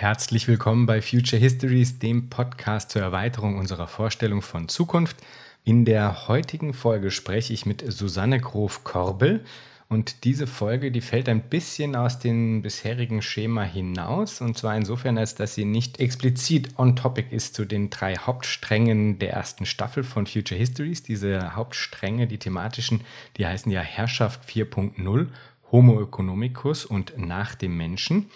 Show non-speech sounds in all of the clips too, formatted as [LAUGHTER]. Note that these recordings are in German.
Herzlich willkommen bei Future Histories, dem Podcast zur Erweiterung unserer Vorstellung von Zukunft. In der heutigen Folge spreche ich mit Susanne Grof-Korbel. Und diese Folge, die fällt ein bisschen aus dem bisherigen Schema hinaus. Und zwar insofern, als dass sie nicht explizit on topic ist zu den drei Hauptsträngen der ersten Staffel von Future Histories. Diese Hauptstränge, die thematischen, die heißen ja Herrschaft 4.0, Homo economicus und nach dem Menschen.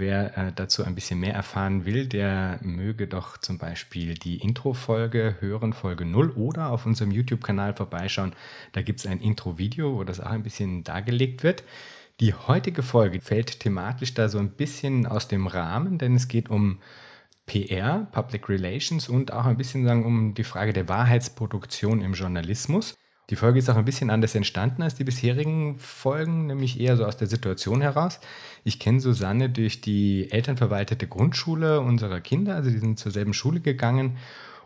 Wer äh, dazu ein bisschen mehr erfahren will, der möge doch zum Beispiel die Intro-Folge hören, Folge 0 oder auf unserem YouTube-Kanal vorbeischauen. Da gibt es ein Intro-Video, wo das auch ein bisschen dargelegt wird. Die heutige Folge fällt thematisch da so ein bisschen aus dem Rahmen, denn es geht um PR, Public Relations und auch ein bisschen sagen, um die Frage der Wahrheitsproduktion im Journalismus. Die Folge ist auch ein bisschen anders entstanden als die bisherigen Folgen, nämlich eher so aus der Situation heraus. Ich kenne Susanne durch die elternverwaltete Grundschule unserer Kinder, also die sind zur selben Schule gegangen.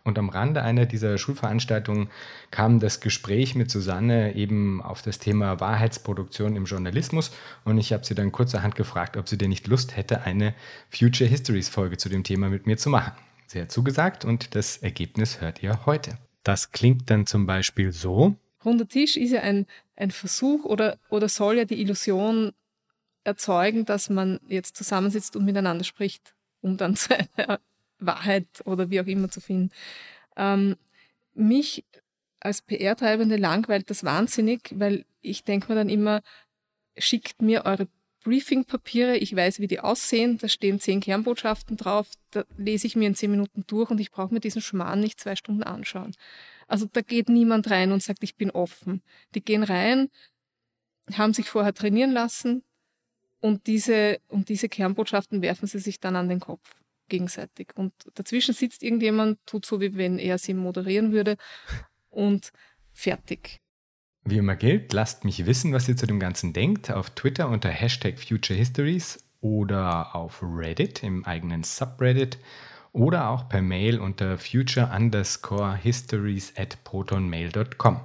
Und am Rande einer dieser Schulveranstaltungen kam das Gespräch mit Susanne eben auf das Thema Wahrheitsproduktion im Journalismus. Und ich habe sie dann kurzerhand gefragt, ob sie denn nicht Lust hätte, eine Future Histories Folge zu dem Thema mit mir zu machen. Sie hat zugesagt und das Ergebnis hört ihr heute. Das klingt dann zum Beispiel so runder Tisch ist ja ein, ein Versuch oder, oder soll ja die Illusion erzeugen, dass man jetzt zusammensitzt und miteinander spricht, um dann [LAUGHS] zu einer Wahrheit oder wie auch immer zu finden. Ähm, mich als PR-Treibende langweilt das wahnsinnig, weil ich denke mir dann immer, schickt mir eure Briefing-Papiere, ich weiß, wie die aussehen, da stehen zehn Kernbotschaften drauf, da lese ich mir in zehn Minuten durch und ich brauche mir diesen Schmarrn nicht zwei Stunden anschauen. Also da geht niemand rein und sagt, ich bin offen. Die gehen rein, haben sich vorher trainieren lassen und diese, und diese Kernbotschaften werfen sie sich dann an den Kopf gegenseitig. Und dazwischen sitzt irgendjemand, tut so, wie wenn er sie moderieren würde und fertig. Wie immer gilt, lasst mich wissen, was ihr zu dem Ganzen denkt, auf Twitter unter Hashtag Future Histories oder auf Reddit im eigenen Subreddit oder auch per Mail unter future underscore histories at protonmail.com.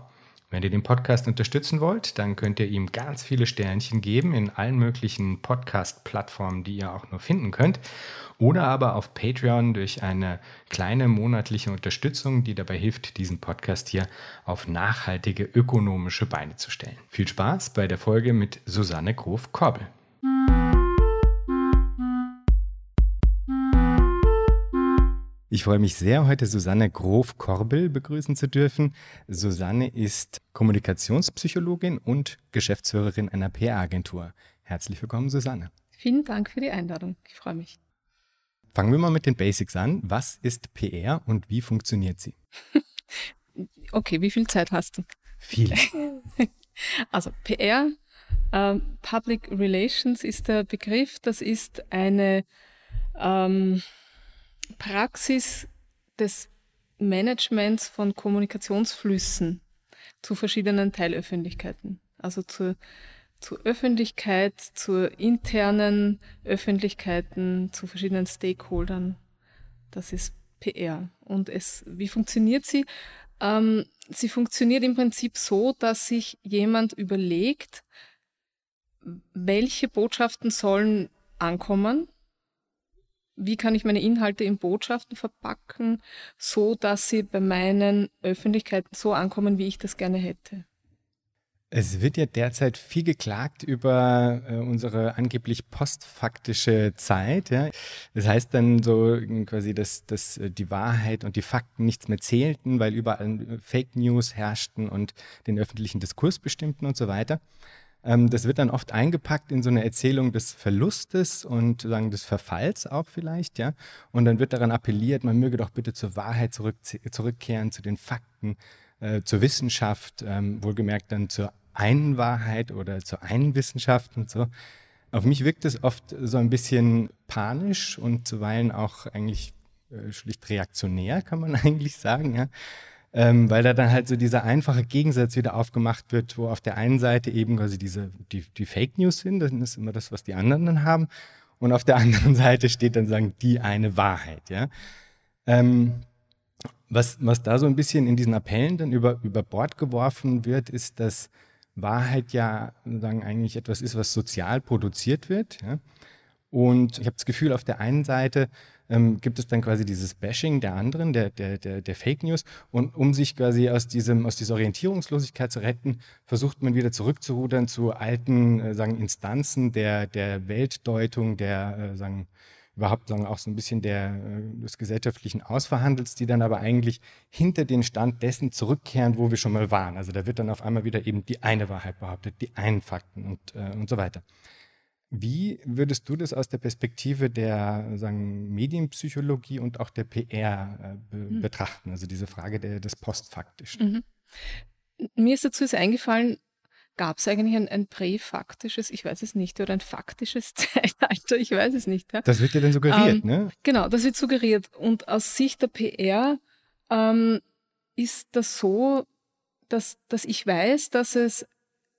Wenn ihr den Podcast unterstützen wollt, dann könnt ihr ihm ganz viele Sternchen geben in allen möglichen Podcast-Plattformen, die ihr auch nur finden könnt. Oder aber auf Patreon durch eine kleine monatliche Unterstützung, die dabei hilft, diesen Podcast hier auf nachhaltige ökonomische Beine zu stellen. Viel Spaß bei der Folge mit Susanne Grof-Korbel. Ich freue mich sehr, heute Susanne Grof-Korbel begrüßen zu dürfen. Susanne ist Kommunikationspsychologin und Geschäftsführerin einer PR-Agentur. Herzlich willkommen, Susanne. Vielen Dank für die Einladung. Ich freue mich. Fangen wir mal mit den Basics an. Was ist PR und wie funktioniert sie? [LAUGHS] okay, wie viel Zeit hast du? Viele. [LAUGHS] Also PR, äh, Public Relations ist der Begriff. Das ist eine ähm, Praxis des Managements von Kommunikationsflüssen zu verschiedenen Teilöffentlichkeiten. Also zur, zur Öffentlichkeit, zur internen Öffentlichkeiten, zu verschiedenen Stakeholdern. Das ist PR. Und es, wie funktioniert sie? Ähm, sie funktioniert im Prinzip so, dass sich jemand überlegt, welche Botschaften sollen ankommen wie kann ich meine Inhalte in Botschaften verpacken, so dass sie bei meinen Öffentlichkeiten so ankommen, wie ich das gerne hätte. Es wird ja derzeit viel geklagt über äh, unsere angeblich postfaktische Zeit. Ja? Das heißt dann so quasi, dass, dass die Wahrheit und die Fakten nichts mehr zählten, weil überall Fake News herrschten und den öffentlichen Diskurs bestimmten und so weiter. Ähm, das wird dann oft eingepackt in so eine Erzählung des Verlustes und sagen des Verfalls auch vielleicht, ja. Und dann wird daran appelliert, man möge doch bitte zur Wahrheit zurück, zurückkehren, zu den Fakten, äh, zur Wissenschaft, ähm, wohlgemerkt dann zur einen Wahrheit oder zur einen Wissenschaft und so. Auf mich wirkt es oft so ein bisschen panisch und zuweilen auch eigentlich äh, schlicht reaktionär, kann man [LAUGHS] eigentlich sagen, ja ähm, weil da dann halt so dieser einfache Gegensatz wieder aufgemacht wird, wo auf der einen Seite eben quasi diese, die, die Fake News sind, das ist immer das, was die anderen dann haben, und auf der [LAUGHS] anderen Seite steht dann sagen, die eine Wahrheit, ja. Ähm, was, was da so ein bisschen in diesen Appellen dann über, über Bord geworfen wird, ist, dass Wahrheit ja sagen, eigentlich etwas ist, was sozial produziert wird. Ja? Und ich habe das Gefühl, auf der einen Seite ähm, gibt es dann quasi dieses Bashing der anderen, der, der, der, der, Fake News. Und um sich quasi aus, diesem, aus dieser Orientierungslosigkeit zu retten, versucht man wieder zurückzurudern zu alten äh, sagen, Instanzen der, der Weltdeutung, der äh, sagen, überhaupt sagen, auch so ein bisschen der, äh, des gesellschaftlichen Ausverhandels, die dann aber eigentlich hinter den Stand dessen zurückkehren, wo wir schon mal waren. Also da wird dann auf einmal wieder eben die eine Wahrheit behauptet, die einen Fakten und, äh, und so weiter. Wie würdest du das aus der Perspektive der sagen, Medienpsychologie und auch der PR äh, be mhm. betrachten? Also diese Frage der, des Postfaktischen. Mhm. Mir ist dazu jetzt eingefallen, gab es eigentlich ein, ein präfaktisches, ich weiß es nicht, oder ein faktisches [LAUGHS] Zeitalter, ich weiß es nicht. Ja? Das wird ja dann suggeriert, ähm, ne? Genau, das wird suggeriert. Und aus Sicht der PR ähm, ist das so, dass, dass ich weiß, dass es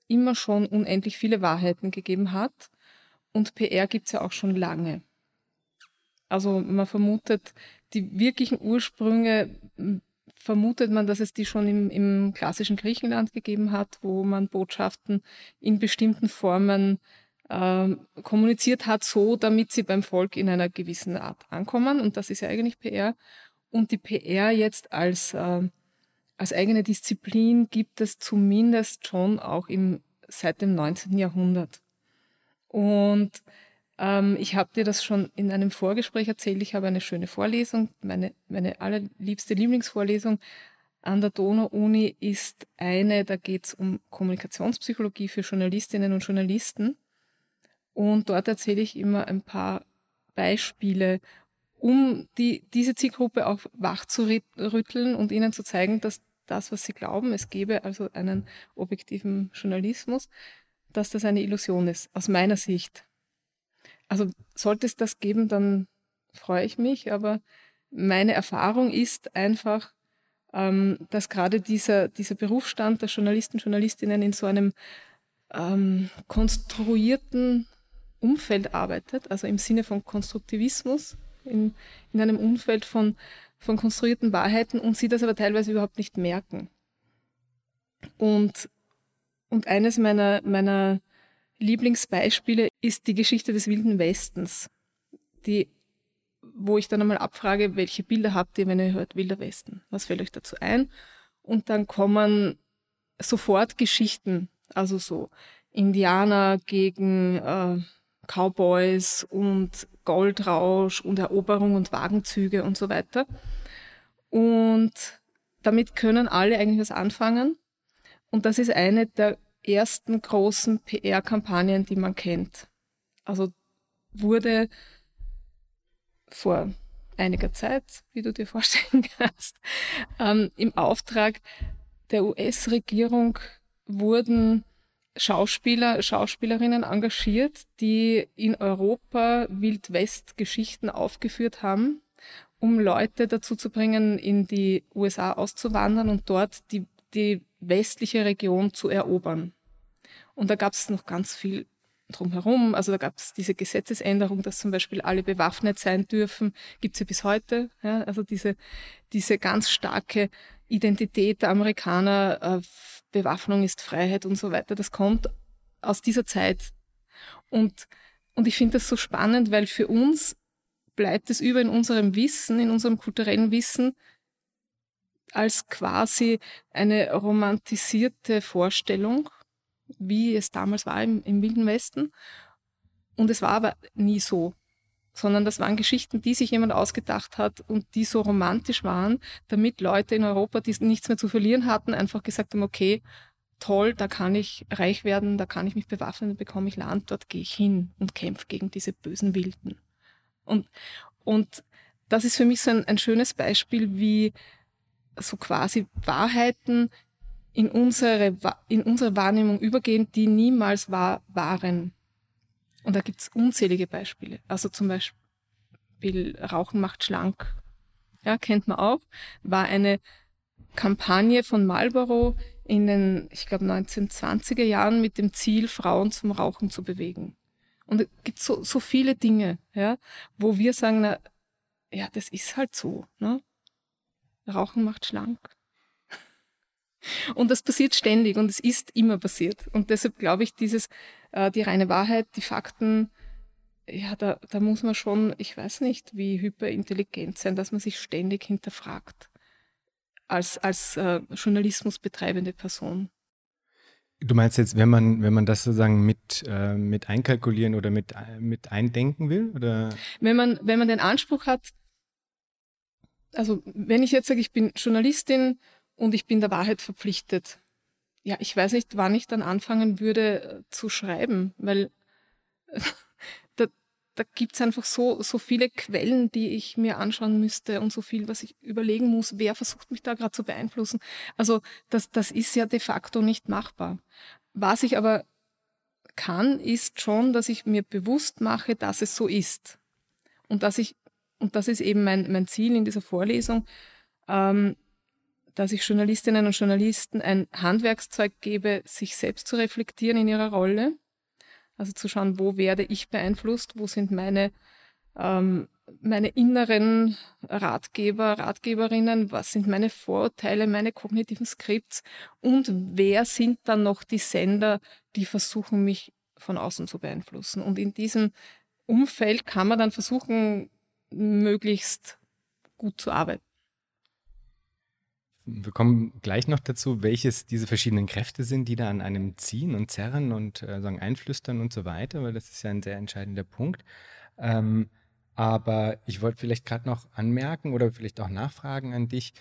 immer schon unendlich viele Wahrheiten gegeben hat und PR gibt es ja auch schon lange. Also man vermutet, die wirklichen Ursprünge vermutet man, dass es die schon im, im, klassischen Griechenland gegeben hat, wo man Botschaften in bestimmten Formen äh, kommuniziert hat, so damit sie beim Volk in einer gewissen Art ankommen. Und das ist ja eigentlich PR. Und die PR jetzt als, äh, als eigene Disziplin gibt es zumindest schon auch im, seit dem 19. Jahrhundert. Und ähm, ich habe dir das schon in einem Vorgespräch erzählt. Ich habe eine schöne Vorlesung. Meine, meine allerliebste Lieblingsvorlesung an der Donau-Uni ist eine, da geht es um Kommunikationspsychologie für Journalistinnen und Journalisten. Und dort erzähle ich immer ein paar Beispiele, um die, diese Zielgruppe auch wach zu rütteln und ihnen zu zeigen, dass das, was sie glauben, es gebe also einen objektiven Journalismus, dass das eine Illusion ist, aus meiner Sicht. Also sollte es das geben, dann freue ich mich, aber meine Erfahrung ist einfach, ähm, dass gerade dieser, dieser Berufsstand der Journalisten, Journalistinnen in so einem ähm, konstruierten Umfeld arbeitet, also im Sinne von Konstruktivismus, in, in einem Umfeld von, von konstruierten Wahrheiten und sie das aber teilweise überhaupt nicht merken. Und und eines meiner, meiner Lieblingsbeispiele ist die Geschichte des Wilden Westens, die, wo ich dann einmal abfrage, welche Bilder habt ihr, wenn ihr hört Wilder Westen? Was fällt euch dazu ein? Und dann kommen sofort Geschichten, also so Indianer gegen äh, Cowboys und Goldrausch und Eroberung und Wagenzüge und so weiter. Und damit können alle eigentlich was anfangen. Und das ist eine der ersten großen PR-Kampagnen, die man kennt. Also wurde vor einiger Zeit, wie du dir vorstellen [LAUGHS] kannst, ähm, im Auftrag der US-Regierung wurden Schauspieler, Schauspielerinnen engagiert, die in Europa Wildwest-Geschichten aufgeführt haben, um Leute dazu zu bringen, in die USA auszuwandern und dort die die westliche Region zu erobern. Und da gab es noch ganz viel drumherum. Also da gab es diese Gesetzesänderung, dass zum Beispiel alle bewaffnet sein dürfen, gibt es ja bis heute. Ja? Also diese, diese ganz starke Identität der Amerikaner, äh, Bewaffnung ist Freiheit und so weiter, das kommt aus dieser Zeit. Und, und ich finde das so spannend, weil für uns bleibt es über in unserem Wissen, in unserem kulturellen Wissen, als quasi eine romantisierte Vorstellung, wie es damals war im, im Wilden Westen. Und es war aber nie so, sondern das waren Geschichten, die sich jemand ausgedacht hat und die so romantisch waren, damit Leute in Europa, die nichts mehr zu verlieren hatten, einfach gesagt haben, okay, toll, da kann ich reich werden, da kann ich mich bewaffnen, da bekomme ich Land, dort gehe ich hin und kämpfe gegen diese bösen Wilden. Und, und das ist für mich so ein, ein schönes Beispiel, wie so quasi Wahrheiten in unsere, in unsere Wahrnehmung übergehen, die niemals wahr waren. Und da gibt es unzählige Beispiele. Also zum Beispiel Rauchen macht schlank. Ja, kennt man auch. War eine Kampagne von Marlboro in den, ich glaube, 1920er Jahren mit dem Ziel, Frauen zum Rauchen zu bewegen. Und es gibt so, so viele Dinge, ja, wo wir sagen, na, ja, das ist halt so. Ne? Rauchen macht schlank. Und das passiert ständig und es ist immer passiert. Und deshalb glaube ich, dieses, äh, die reine Wahrheit, die Fakten, ja, da, da muss man schon, ich weiß nicht, wie hyperintelligent sein, dass man sich ständig hinterfragt als, als äh, Journalismus betreibende Person. Du meinst jetzt, wenn man, wenn man das sozusagen mit, äh, mit einkalkulieren oder mit, mit eindenken will? Oder? Wenn, man, wenn man den Anspruch hat, also wenn ich jetzt sage, ich bin Journalistin und ich bin der Wahrheit verpflichtet, ja, ich weiß nicht, wann ich dann anfangen würde äh, zu schreiben, weil [LAUGHS] da, da gibt es einfach so, so viele Quellen, die ich mir anschauen müsste und so viel, was ich überlegen muss, wer versucht mich da gerade zu beeinflussen. Also das, das ist ja de facto nicht machbar. Was ich aber kann, ist schon, dass ich mir bewusst mache, dass es so ist. Und dass ich, und das ist eben mein, mein Ziel in dieser Vorlesung, ähm, dass ich Journalistinnen und Journalisten ein Handwerkszeug gebe, sich selbst zu reflektieren in ihrer Rolle. Also zu schauen, wo werde ich beeinflusst, wo sind meine, ähm, meine inneren Ratgeber, Ratgeberinnen, was sind meine Vorurteile, meine kognitiven Skripts und wer sind dann noch die Sender, die versuchen, mich von außen zu beeinflussen. Und in diesem Umfeld kann man dann versuchen, möglichst gut zu arbeiten. Wir kommen gleich noch dazu, welches diese verschiedenen Kräfte sind, die da an einem ziehen und zerren und äh, sagen einflüstern und so weiter, weil das ist ja ein sehr entscheidender Punkt. Ähm, aber ich wollte vielleicht gerade noch anmerken oder vielleicht auch nachfragen an dich,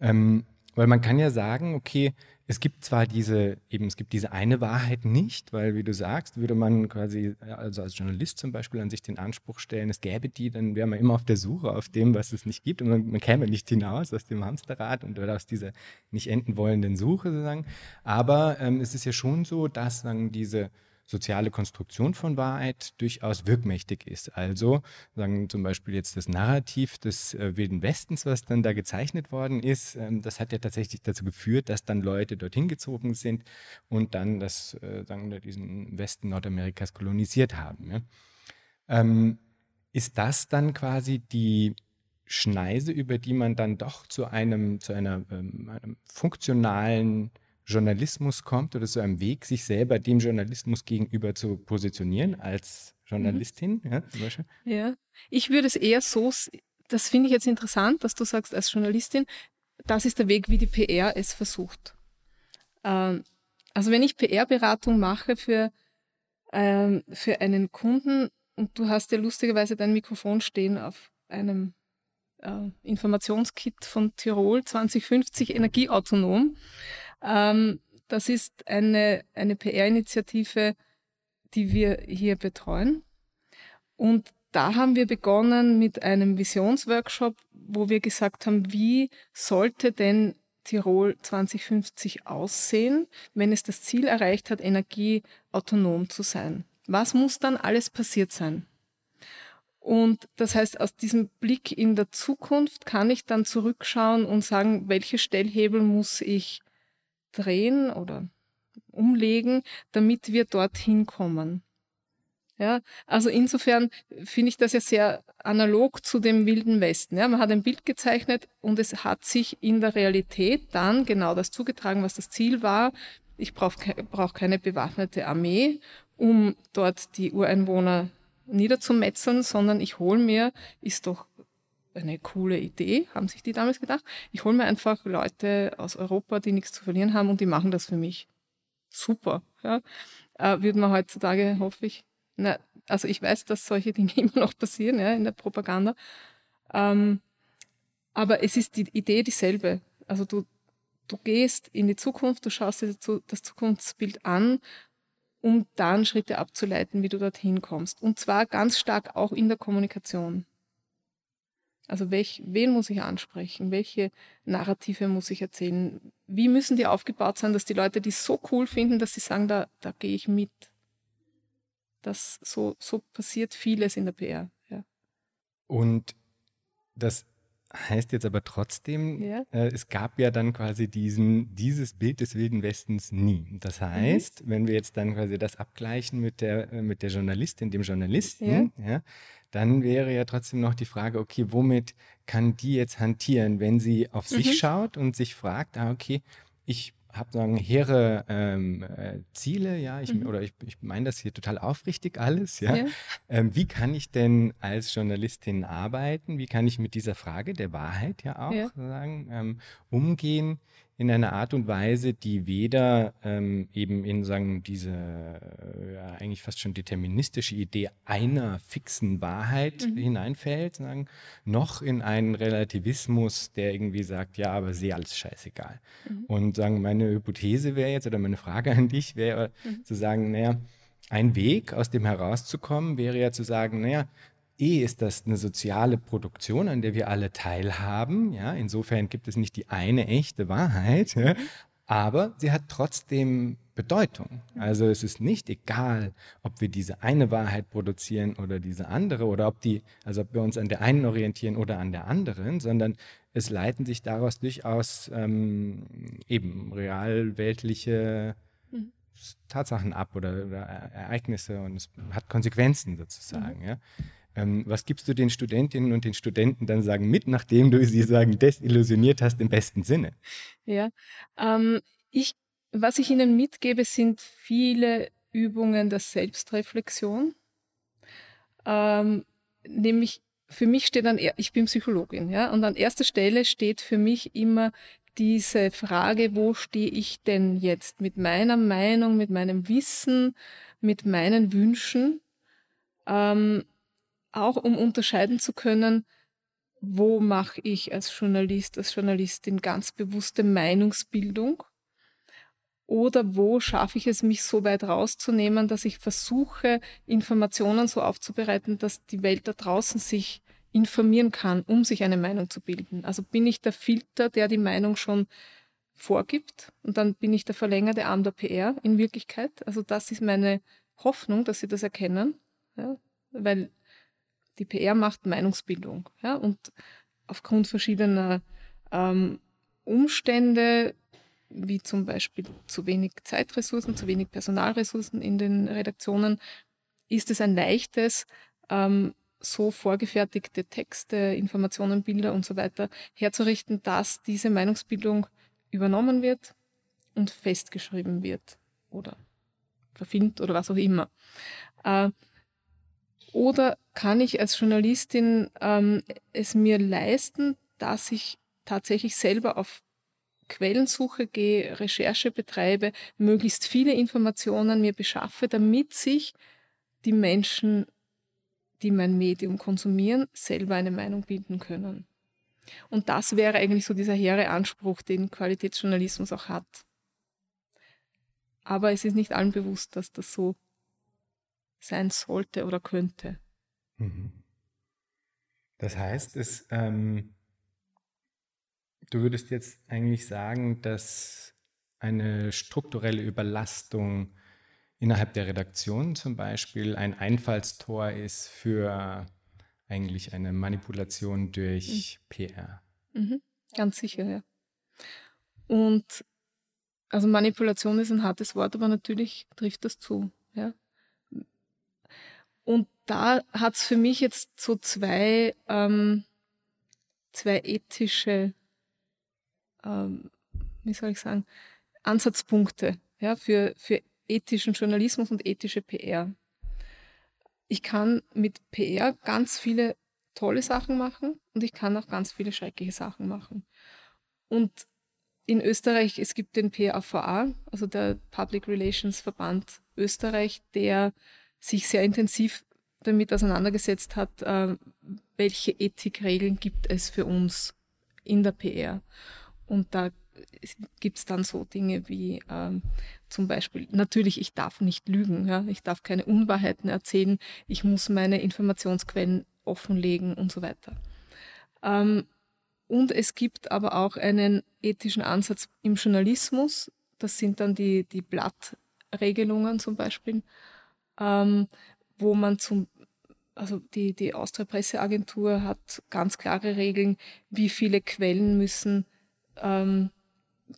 ähm, weil man kann ja sagen, okay, es gibt zwar diese, eben es gibt diese eine Wahrheit nicht, weil wie du sagst, würde man quasi, also als Journalist zum Beispiel an sich den Anspruch stellen, es gäbe die, dann wäre man immer auf der Suche auf dem, was es nicht gibt und man, man käme nicht hinaus aus dem Hamsterrad und oder aus dieser nicht enden wollenden Suche sozusagen. Aber ähm, es ist ja schon so, dass sagen, diese soziale Konstruktion von Wahrheit durchaus wirkmächtig ist. Also sagen zum Beispiel jetzt das Narrativ des äh, Wilden Westens, was dann da gezeichnet worden ist, ähm, das hat ja tatsächlich dazu geführt, dass dann Leute dorthin gezogen sind und dann das, äh, sagen wir, diesen Westen Nordamerikas kolonisiert haben. Ja? Ähm, ist das dann quasi die Schneise, über die man dann doch zu einem, zu einer, ähm, einem funktionalen Journalismus kommt oder so einem Weg, sich selber dem Journalismus gegenüber zu positionieren als Journalistin, mhm. ja, zum Beispiel? Ja, ich würde es eher so, das finde ich jetzt interessant, dass du sagst, als Journalistin, das ist der Weg, wie die PR es versucht. Ähm, also wenn ich PR-Beratung mache für, ähm, für einen Kunden und du hast ja lustigerweise dein Mikrofon stehen auf einem äh, Informationskit von Tirol 2050 energieautonom, ähm, das ist eine, eine PR-Initiative, die wir hier betreuen. Und da haben wir begonnen mit einem Visionsworkshop, wo wir gesagt haben, wie sollte denn Tirol 2050 aussehen, wenn es das Ziel erreicht hat, energieautonom zu sein? Was muss dann alles passiert sein? Und das heißt, aus diesem Blick in der Zukunft kann ich dann zurückschauen und sagen, welche Stellhebel muss ich drehen oder umlegen, damit wir dorthin kommen. Ja, also insofern finde ich das ja sehr analog zu dem Wilden Westen. Ja, man hat ein Bild gezeichnet und es hat sich in der Realität dann genau das zugetragen, was das Ziel war. Ich brauche brauch keine bewaffnete Armee, um dort die Ureinwohner niederzumetzeln, sondern ich hole mir, ist doch eine coole Idee, haben sich die damals gedacht. Ich hole mir einfach Leute aus Europa, die nichts zu verlieren haben und die machen das für mich. Super. Ja. Äh, würde man heutzutage, hoffe ich, na, also ich weiß, dass solche [LAUGHS] Dinge immer noch passieren ja, in der Propaganda. Ähm, aber es ist die Idee dieselbe. Also du, du gehst in die Zukunft, du schaust dir das Zukunftsbild an, um dann Schritte abzuleiten, wie du dorthin kommst. Und zwar ganz stark auch in der Kommunikation. Also welch, wen muss ich ansprechen? Welche Narrative muss ich erzählen? Wie müssen die aufgebaut sein, dass die Leute die so cool finden, dass sie sagen, da, da gehe ich mit. Das, so, so passiert vieles in der PR. Ja. Und das heißt jetzt aber trotzdem, ja. äh, es gab ja dann quasi diesen, dieses Bild des Wilden Westens nie. Das mhm. heißt, mhm. wenn wir jetzt dann quasi das abgleichen mit der, äh, mit der Journalistin, dem Journalisten, ja. ja. Dann wäre ja trotzdem noch die Frage, okay, womit kann die jetzt hantieren, wenn sie auf mhm. sich schaut und sich fragt, ah, okay, ich habe sagen hehre ähm, äh, Ziele, ja, ich, Mhm. oder ich, ich meine das hier total aufrichtig alles, ja. Ja. Ähm, wie kann ich denn als Journalistin arbeiten? Wie kann ich mit dieser Frage der Wahrheit ja auch Ja. sagen, ähm, umgehen in einer Art und Weise, die weder ähm, eben in sagen diese äh, ja, eigentlich fast schon deterministische Idee einer fixen Wahrheit Mhm. hineinfällt, sagen, noch in einen Relativismus, der irgendwie sagt, ja, aber sehe alles scheißegal. Mhm. Und sagen, meine Hypothese wäre jetzt oder meine Frage an dich wäre Mhm. zu sagen, naja, ein Weg, aus dem herauszukommen, wäre ja zu sagen, naja, eh ist das eine soziale Produktion, an der wir alle teilhaben. Ja, insofern gibt es nicht die eine echte Wahrheit, ja, aber sie hat trotzdem Bedeutung. Also es ist nicht egal, ob wir diese eine Wahrheit produzieren oder diese andere oder ob die, also ob wir uns an der einen orientieren oder an der anderen, sondern es leiten sich daraus durchaus ähm, eben realweltliche Mhm. Tatsachen ab oder, oder Ereignisse und es hat Konsequenzen sozusagen. Ja. Ähm, was gibst du den Studentinnen und den Studenten dann sagen mit, nachdem du sie sagen desillusioniert hast im besten Sinne? Ja, ähm, ich, was ich Ihnen mitgebe, sind viele Übungen der Selbstreflexion. Ähm, nämlich für mich steht an, er- ich bin Psychologin, ja, und an erster Stelle steht für mich immer diese Frage, wo stehe ich denn jetzt mit meiner Meinung, mit meinem Wissen, mit meinen Wünschen, ähm, auch um unterscheiden zu können, wo mache ich als Journalist, als Journalistin ganz bewusste Meinungsbildung oder wo schaffe ich es, mich so weit rauszunehmen, dass ich versuche, Informationen so aufzubereiten, dass die Welt da draußen sich informieren kann, um sich eine Meinung zu bilden. Also bin ich der Filter, der die Meinung schon vorgibt und dann bin ich der verlängerte Arm der PR in Wirklichkeit. Also das ist meine Hoffnung, dass Sie das erkennen, ja? weil die PR macht Meinungsbildung. Ja? Und aufgrund verschiedener ähm, Umstände, wie zum Beispiel zu wenig Zeitressourcen, zu wenig Personalressourcen in den Redaktionen, ist es ein leichtes, ähm, so vorgefertigte Texte, Informationen, Bilder und so weiter herzurichten, dass diese Meinungsbildung übernommen wird und festgeschrieben wird oder verfilmt oder was auch immer. Äh, oder kann ich als Journalistin ähm, es mir leisten, dass ich tatsächlich selber auf Quellensuche gehe, Recherche betreibe, möglichst viele Informationen mir beschaffe, damit sich die Menschen, die mein Medium konsumieren, selber eine Meinung bilden können. Und das wäre eigentlich so dieser hehre Anspruch, den Qualitätsjournalismus auch hat. Aber es ist nicht allen bewusst, dass das so sein sollte oder könnte. Mhm. Das heißt, es, ähm, du würdest jetzt eigentlich sagen, dass eine strukturelle Überlastung innerhalb der Redaktion zum Beispiel ein Einfallstor ist für eigentlich eine Manipulation durch PR. Mhm. Ganz sicher, ja. Und also Manipulation ist ein hartes Wort, aber natürlich trifft das zu. Ja. Und da hat es für mich jetzt so zwei, ähm, zwei ethische, ähm, wie soll ich sagen, Ansatzpunkte ja, für, für ethischen Journalismus und ethische PR. Ich kann mit PR ganz viele tolle Sachen machen und ich kann auch ganz viele schreckliche Sachen machen. Und in Österreich, es gibt den PAVA, also der Public Relations Verband Österreich, der sich sehr intensiv damit auseinandergesetzt hat, äh, welche Ethikregeln gibt es für uns in der PR. Und da gibt es dann so Dinge wie ähm, zum Beispiel, natürlich, ich darf nicht lügen, ja? ich darf keine Unwahrheiten erzählen, ich muss meine Informationsquellen offenlegen und so weiter. Ähm, und es gibt aber auch einen ethischen Ansatz im Journalismus, das sind dann die, die Blattregelungen zum Beispiel, ähm, wo man zum also die, die Austria Presseagentur hat ganz klare Regeln, wie viele Quellen müssen ähm,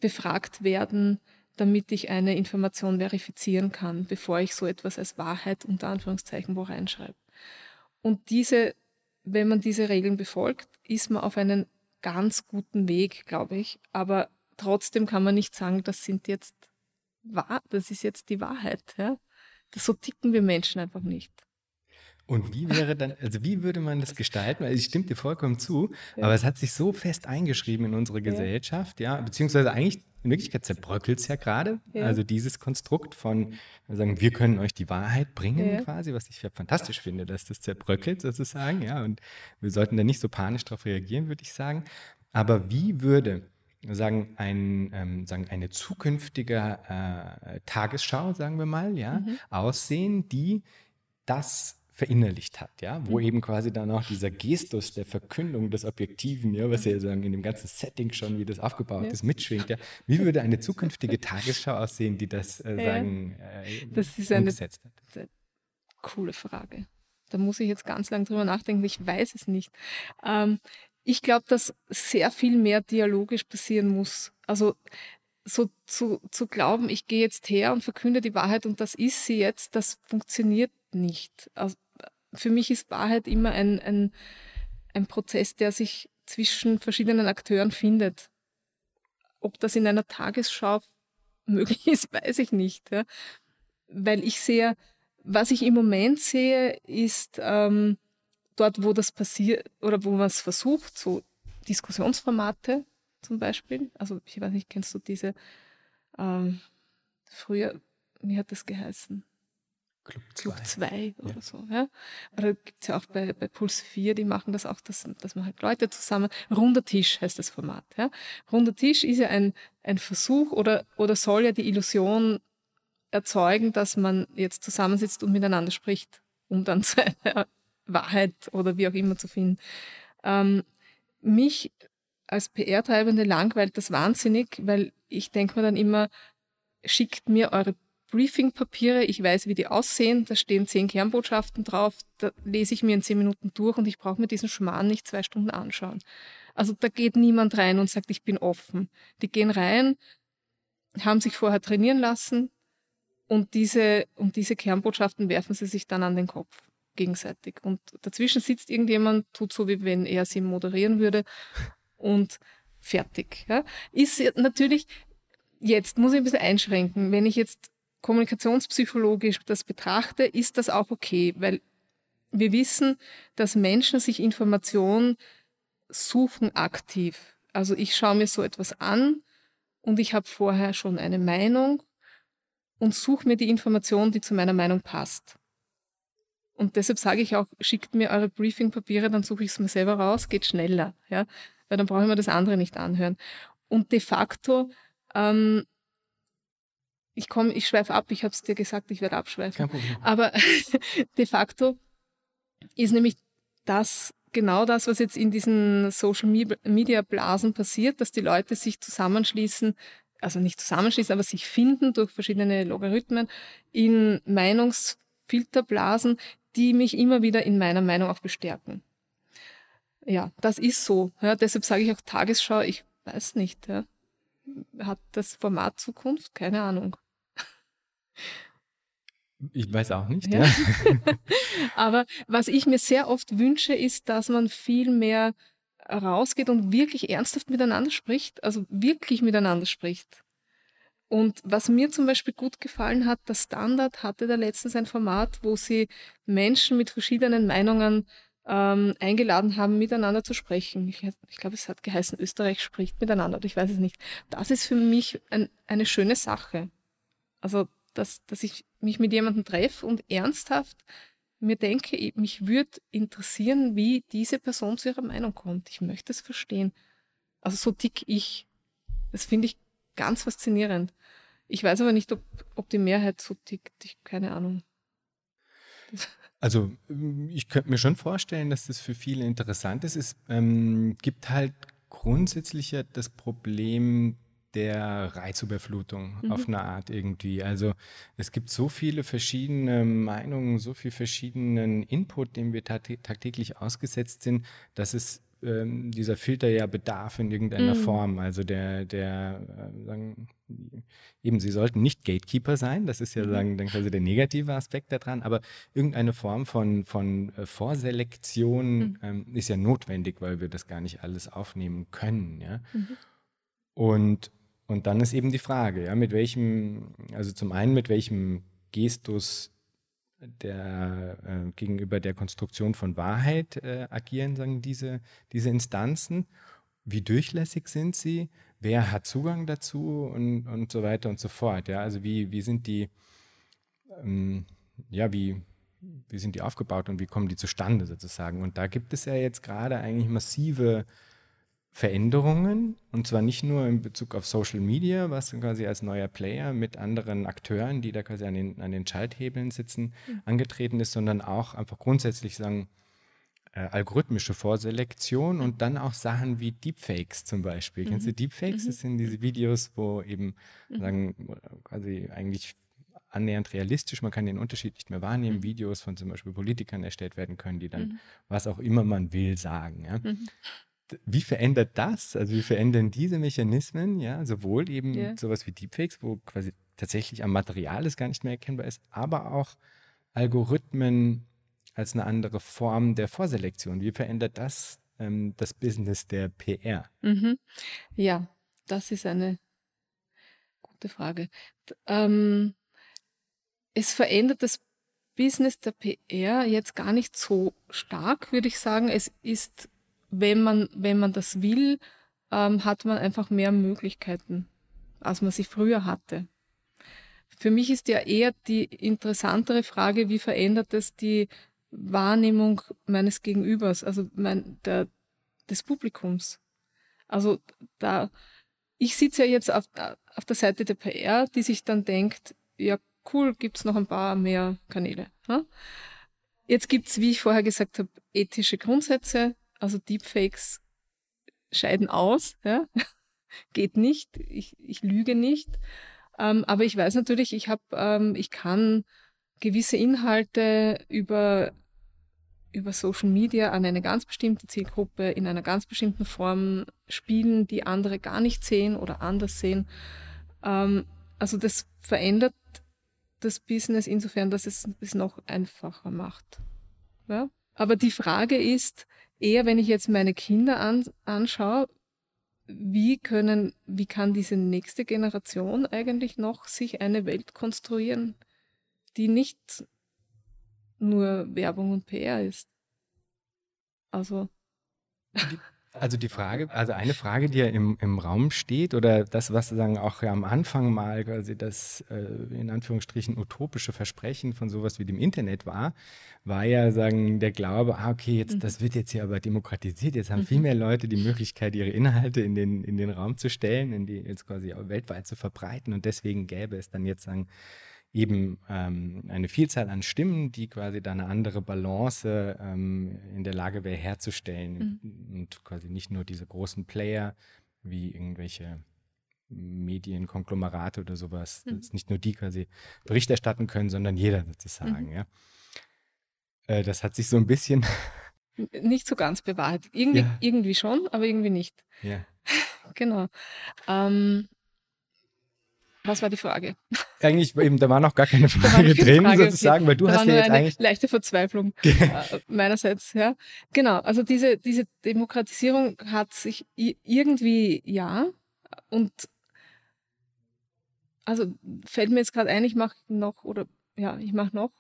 befragt werden, damit ich eine Information verifizieren kann, bevor ich so etwas als Wahrheit unter Anführungszeichen wo reinschreibe. Und diese, wenn man diese Regeln befolgt, ist man auf einen ganz guten Weg, glaube ich. Aber trotzdem kann man nicht sagen, das sind jetzt wahr, das ist jetzt die Wahrheit. Ja? So ticken wir Menschen einfach nicht. Und wie wäre dann, also wie würde man das gestalten? Also ich stimme dir vollkommen zu, ja. aber es hat sich so fest eingeschrieben in unsere Gesellschaft, ja, beziehungsweise eigentlich in Wirklichkeit zerbröckelt es ja gerade. Ja. Also dieses Konstrukt von, wir sagen, wir können euch die Wahrheit bringen quasi, was ich ja fantastisch finde, dass das zerbröckelt sozusagen, ja, und wir sollten da nicht so panisch darauf reagieren, würde ich sagen. Aber wie würde sagen, ein, ähm, sagen eine zukünftige äh, Tagesschau, sagen wir mal, ja, mhm. aussehen, die das verinnerlicht hat, ja, wo mhm. eben quasi dann auch dieser Gestus der Verkündung des Objektiven, ja, was ja sagen in dem ganzen Setting schon, wie das aufgebaut ja. ist, mitschwingt, ja. Wie würde eine zukünftige Tagesschau aussehen, die das äh, sagen äh, das ist eine, hat? Eine coole Frage. Da muss ich jetzt ganz lange drüber nachdenken. Ich weiß es nicht. Ähm, ich glaube, dass sehr viel mehr dialogisch passieren muss. Also so zu, zu glauben, ich gehe jetzt her und verkünde die Wahrheit und das ist sie jetzt, das funktioniert nicht. Also für mich ist Wahrheit immer ein, ein, ein Prozess, der sich zwischen verschiedenen Akteuren findet. Ob das in einer Tagesschau [LAUGHS] möglich ist, weiß ich nicht. Ja. Weil ich sehe, was ich im Moment sehe, ist ähm, dort, wo das passiert oder wo man es versucht, so Diskussionsformate zum Beispiel. Also ich weiß nicht, kennst du diese ähm, früher, wie hat das geheißen? Club 2 oder ja. so. Ja? Oder gibt es ja auch bei, bei Puls 4, die machen das auch, dass, dass man halt Leute zusammen, runder Tisch heißt das Format. Ja? Runder Tisch ist ja ein, ein Versuch oder, oder soll ja die Illusion erzeugen, dass man jetzt zusammensitzt und miteinander spricht, um dann [LAUGHS] zu einer Wahrheit oder wie auch immer zu finden. Ähm, mich als PR-Treibende langweilt das wahnsinnig, weil ich denke mir dann immer, schickt mir eure Briefing-Papiere, ich weiß, wie die aussehen, da stehen zehn Kernbotschaften drauf, da lese ich mir in zehn Minuten durch und ich brauche mir diesen Schmarrn nicht zwei Stunden anschauen. Also da geht niemand rein und sagt, ich bin offen. Die gehen rein, haben sich vorher trainieren lassen und diese, und diese Kernbotschaften werfen sie sich dann an den Kopf gegenseitig. Und dazwischen sitzt irgendjemand, tut so, wie wenn er sie moderieren würde und fertig. Ja. Ist natürlich, jetzt muss ich ein bisschen einschränken, wenn ich jetzt kommunikationspsychologisch das betrachte, ist das auch okay, weil wir wissen, dass Menschen sich Informationen suchen aktiv. Also ich schaue mir so etwas an und ich habe vorher schon eine Meinung und suche mir die Information, die zu meiner Meinung passt. Und deshalb sage ich auch, schickt mir eure Briefingpapiere, dann suche ich es mir selber raus, geht schneller, ja, weil dann brauche ich mir das andere nicht anhören. Und de facto ähm, ich komme, ich schweife ab, ich habe es dir gesagt, ich werde abschweifen. Aber [LAUGHS] de facto ist nämlich das genau das, was jetzt in diesen Social Media Blasen passiert, dass die Leute sich zusammenschließen, also nicht zusammenschließen, aber sich finden durch verschiedene Logarithmen in Meinungsfilterblasen, die mich immer wieder in meiner Meinung auch bestärken. Ja, das ist so. Ja, deshalb sage ich auch Tagesschau, ich weiß nicht. Ja. Hat das Format Zukunft? Keine Ahnung. Ich weiß auch nicht. Ja. Ja. [LAUGHS] Aber was ich mir sehr oft wünsche, ist, dass man viel mehr rausgeht und wirklich ernsthaft miteinander spricht, also wirklich miteinander spricht. Und was mir zum Beispiel gut gefallen hat, der Standard hatte da letztens ein Format, wo sie Menschen mit verschiedenen Meinungen ähm, eingeladen haben, miteinander zu sprechen. Ich, ich glaube, es hat geheißen, Österreich spricht miteinander, ich weiß es nicht. Das ist für mich ein, eine schöne Sache. Also, dass, dass ich mich mit jemandem treffe und ernsthaft mir denke, mich würde interessieren, wie diese Person zu ihrer Meinung kommt. Ich möchte es verstehen. Also so tick ich. Das finde ich ganz faszinierend. Ich weiß aber nicht, ob, ob die Mehrheit so tickt. Ich, keine Ahnung. Also ich könnte mir schon vorstellen, dass das für viele interessant ist. Es ähm, gibt halt grundsätzlich ja das Problem, der Reizüberflutung mhm. auf eine Art irgendwie. Also es gibt so viele verschiedene Meinungen, so viel verschiedenen Input, dem wir tagtäglich ausgesetzt sind, dass es ähm, dieser Filter ja bedarf in irgendeiner mhm. Form. Also der, der äh, sagen, eben, sie sollten nicht Gatekeeper sein, das ist ja mhm. sagen, dann quasi der negative Aspekt daran, aber irgendeine Form von, von äh, Vorselektion mhm. ähm, ist ja notwendig, weil wir das gar nicht alles aufnehmen können. Ja? Mhm. Und und dann ist eben die Frage, ja, mit welchem, also zum einen mit welchem Gestus der, äh, gegenüber der Konstruktion von Wahrheit äh, agieren, sagen diese, diese Instanzen. Wie durchlässig sind sie? Wer hat Zugang dazu und, und so weiter und so fort? Ja, also wie, wie sind die, ähm, ja, wie, wie sind die aufgebaut und wie kommen die zustande sozusagen? Und da gibt es ja jetzt gerade eigentlich massive Veränderungen und zwar nicht nur in Bezug auf Social Media, was quasi als neuer Player mit anderen Akteuren, die da quasi an den, an den Schalthebeln sitzen, mhm. angetreten ist, sondern auch einfach grundsätzlich sagen, äh, algorithmische Vorselektion und dann auch Sachen wie Deepfakes zum Beispiel. Mhm. Kennst du mhm. Deepfakes? Mhm. Das sind diese Videos, wo eben mhm. sagen, quasi eigentlich annähernd realistisch, man kann den Unterschied nicht mehr wahrnehmen, mhm. Videos von zum Beispiel Politikern erstellt werden können, die dann was auch immer man will sagen. Ja? Wie verändert das? Also wie verändern diese Mechanismen, ja, sowohl eben yeah. sowas wie Deepfakes, wo quasi tatsächlich am Material es gar nicht mehr erkennbar ist, aber auch Algorithmen als eine andere Form der Vorselektion. Wie verändert das ähm, das Business der PR? Mhm. Ja, das ist eine gute Frage. Ähm, es verändert das Business der PR jetzt gar nicht so stark, würde ich sagen. Es ist wenn man, wenn man das will, ähm, hat man einfach mehr Möglichkeiten, als man sie früher hatte. Für mich ist ja eher die interessantere Frage, wie verändert es die Wahrnehmung meines Gegenübers, also mein, der, des Publikums. Also da, ich sitze ja jetzt auf, auf der Seite der PR, die sich dann denkt, ja cool, gibt es noch ein paar mehr Kanäle. Ja? Jetzt gibt es, wie ich vorher gesagt habe, ethische Grundsätze, also Deepfakes scheiden aus, ja? [LAUGHS] geht nicht, ich, ich lüge nicht. Ähm, aber ich weiß natürlich, ich habe, ähm, ich kann gewisse Inhalte über über Social Media an eine ganz bestimmte Zielgruppe in einer ganz bestimmten Form spielen, die andere gar nicht sehen oder anders sehen. Ähm, also das verändert das Business insofern, dass es es noch einfacher macht. Ja? Aber die Frage ist, eher, wenn ich jetzt meine Kinder an, anschaue, wie können, wie kann diese nächste Generation eigentlich noch sich eine Welt konstruieren, die nicht nur Werbung und PR ist? Also. Also die Frage, also eine Frage, die ja im, im Raum steht, oder das, was sagen auch ja am Anfang mal quasi das äh, in Anführungsstrichen utopische Versprechen von sowas wie dem Internet war, war ja sagen der Glaube, ah, okay, jetzt, mhm. das wird jetzt hier aber demokratisiert, jetzt haben mhm. viel mehr Leute die Möglichkeit, ihre Inhalte in den, in den Raum zu stellen, in die jetzt quasi weltweit zu verbreiten und deswegen gäbe es dann jetzt sagen eben ähm, eine Vielzahl an Stimmen, die quasi da eine andere Balance ähm, in der Lage wäre herzustellen mhm. und quasi nicht nur diese großen Player wie irgendwelche Medienkonglomerate oder sowas, mhm. nicht nur die quasi Bericht erstatten können, sondern jeder sozusagen, mhm. ja. Äh, das hat sich so ein bisschen nicht so ganz bewahrheitet. [LAUGHS] Irgendwie, ja. irgendwie schon, aber irgendwie nicht. Ja. [LAUGHS] genau. Ähm, was war die Frage? Eigentlich eben, da war noch gar keine [LAUGHS] Frage drin, Frage, sozusagen, okay. weil du da hast ja jetzt eine eigentlich. Leichte Verzweiflung [LAUGHS] äh, meinerseits, ja. Genau, also diese, diese Demokratisierung hat sich irgendwie, ja, und also fällt mir jetzt gerade ein, ich mache noch, oder ja, ich mache noch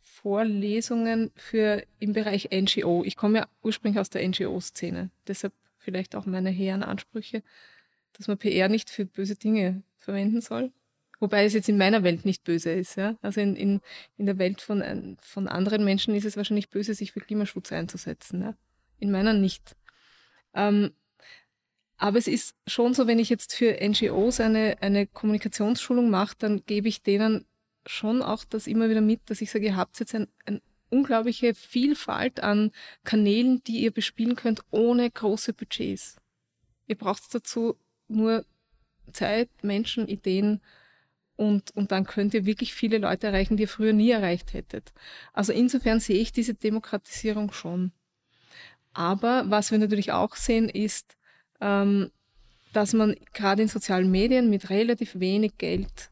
Vorlesungen für im Bereich NGO. Ich komme ja ursprünglich aus der NGO-Szene, deshalb vielleicht auch meine hehren Ansprüche, dass man PR nicht für böse Dinge verwenden soll. Wobei es jetzt in meiner Welt nicht böse ist. Ja? Also in, in, in der Welt von, von anderen Menschen ist es wahrscheinlich böse, sich für Klimaschutz einzusetzen. Ja? In meiner nicht. Ähm, aber es ist schon so, wenn ich jetzt für NGOs eine, eine Kommunikationsschulung mache, dann gebe ich denen schon auch das immer wieder mit, dass ich sage, ihr habt jetzt eine ein unglaubliche Vielfalt an Kanälen, die ihr bespielen könnt, ohne große Budgets. Ihr braucht dazu nur Zeit, Menschen, Ideen und, und dann könnt ihr wirklich viele Leute erreichen, die ihr früher nie erreicht hättet. Also insofern sehe ich diese Demokratisierung schon. Aber was wir natürlich auch sehen, ist, ähm, dass man gerade in sozialen Medien mit relativ wenig Geld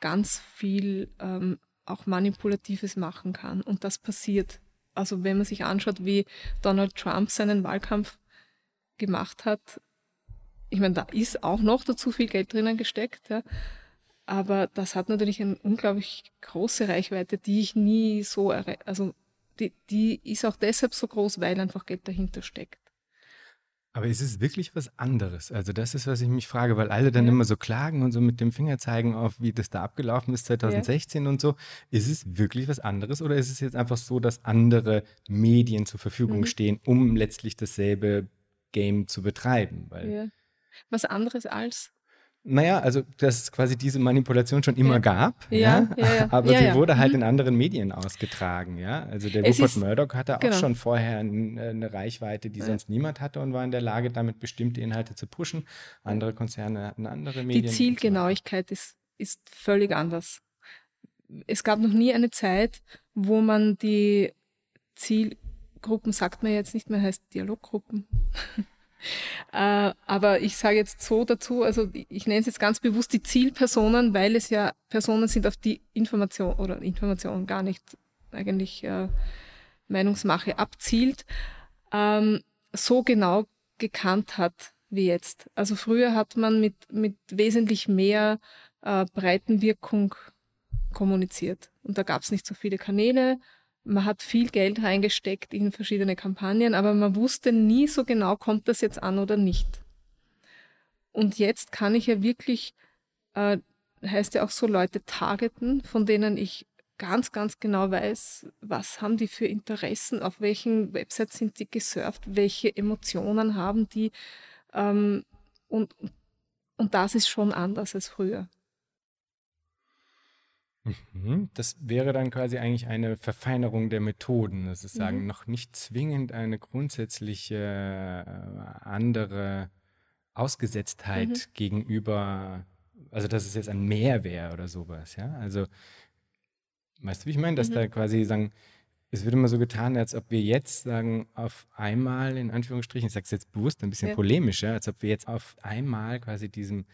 ganz viel ähm, auch Manipulatives machen kann. Und das passiert. Also wenn man sich anschaut, wie Donald Trump seinen Wahlkampf gemacht hat, ich meine, da ist auch noch dazu viel Geld drinnen gesteckt, ja. Aber das hat natürlich eine unglaublich große Reichweite, die ich nie so erreicht. Also die, die ist auch deshalb so groß, weil einfach Geld dahinter steckt. Aber ist es wirklich was anderes? Also das ist, was ich mich frage, weil alle dann Ja. immer so klagen und so mit dem Finger zeigen auf, wie das da abgelaufen ist 2016 und so. Ist es wirklich was anderes oder ist es jetzt einfach so, dass andere Medien zur Verfügung Mhm. stehen, um letztlich dasselbe Game zu betreiben? Weil Ja. Was anderes als. Naja, also dass es quasi diese Manipulation schon immer Ja. gab, Ja, ja, [LAUGHS] aber sie wurde halt Mhm. in anderen Medien ausgetragen, ja. Also der Es Rupert ist- Murdoch hatte auch genau. schon vorher äh, eine Reichweite, die sonst niemand hatte und war in der Lage, damit bestimmte Inhalte zu pushen. Andere Konzerne hatten andere Medien. Die. Zielgenauigkeit ist, ist völlig anders. Es gab noch nie eine Zeit, wo man die Zielgruppen, sagt man jetzt nicht mehr, heißt Dialoggruppen. [LAUGHS] äh, aber ich sage jetzt so dazu, also ich nenne es jetzt ganz bewusst die Zielpersonen, weil es ja Personen sind, auf die Information oder Information gar nicht eigentlich äh, Meinungsmache abzielt, ähm, so genau gekannt hat wie jetzt. Also früher hat man mit, mit wesentlich mehr äh, Breitenwirkung kommuniziert. Und da gab es nicht so viele Kanäle. Man hat viel Geld reingesteckt in verschiedene Kampagnen, aber man wusste nie so genau, kommt das jetzt an oder nicht. Und jetzt kann ich ja wirklich, äh, heißt ja auch so, Leute targeten, von denen ich ganz, ganz genau weiß, was haben die für Interessen, auf welchen Websites sind die gesurft, welche Emotionen haben die. Ähm, und, und das ist schon anders als früher. Mhm. Das wäre dann quasi eigentlich eine Verfeinerung der Methoden. Das ist sagen, Mhm. noch nicht zwingend eine grundsätzliche äh, andere Ausgesetztheit Mhm. gegenüber, also dass es jetzt ein Mehr wäre oder sowas, ja. Also, weißt du, wie ich meine, dass Mhm. da quasi sagen, es wird immer so getan, als ob wir jetzt sagen, auf einmal, in Anführungsstrichen, ich sage es jetzt bewusst ein bisschen Ja. polemisch, ja, als ob wir jetzt auf einmal quasi diesem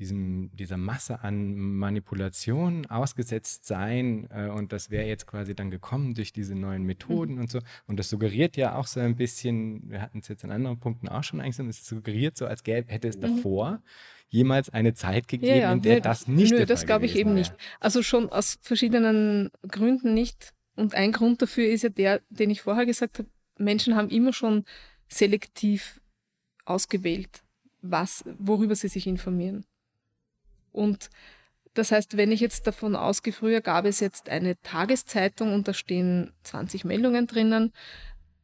diesem, dieser Masse an Manipulationen ausgesetzt sein äh, und das wäre jetzt quasi dann gekommen durch diese neuen Methoden Mhm. und so. Und das suggeriert ja auch so ein bisschen, wir hatten es jetzt an anderen Punkten auch schon eigentlich es suggeriert so, als gäbe, hätte es Mhm. davor jemals eine Zeit Ja, gegeben, ja, in der nö, das nicht nö, das glaube ich eben wäre. nicht. Also schon aus verschiedenen Gründen nicht. Und ein Grund dafür ist ja der, den ich vorher gesagt habe, Menschen haben immer schon selektiv ausgewählt, was, worüber sie sich informieren. Und das heißt, wenn ich jetzt davon ausgehe, früher gab es jetzt eine Tageszeitung und da stehen 20 Meldungen drinnen,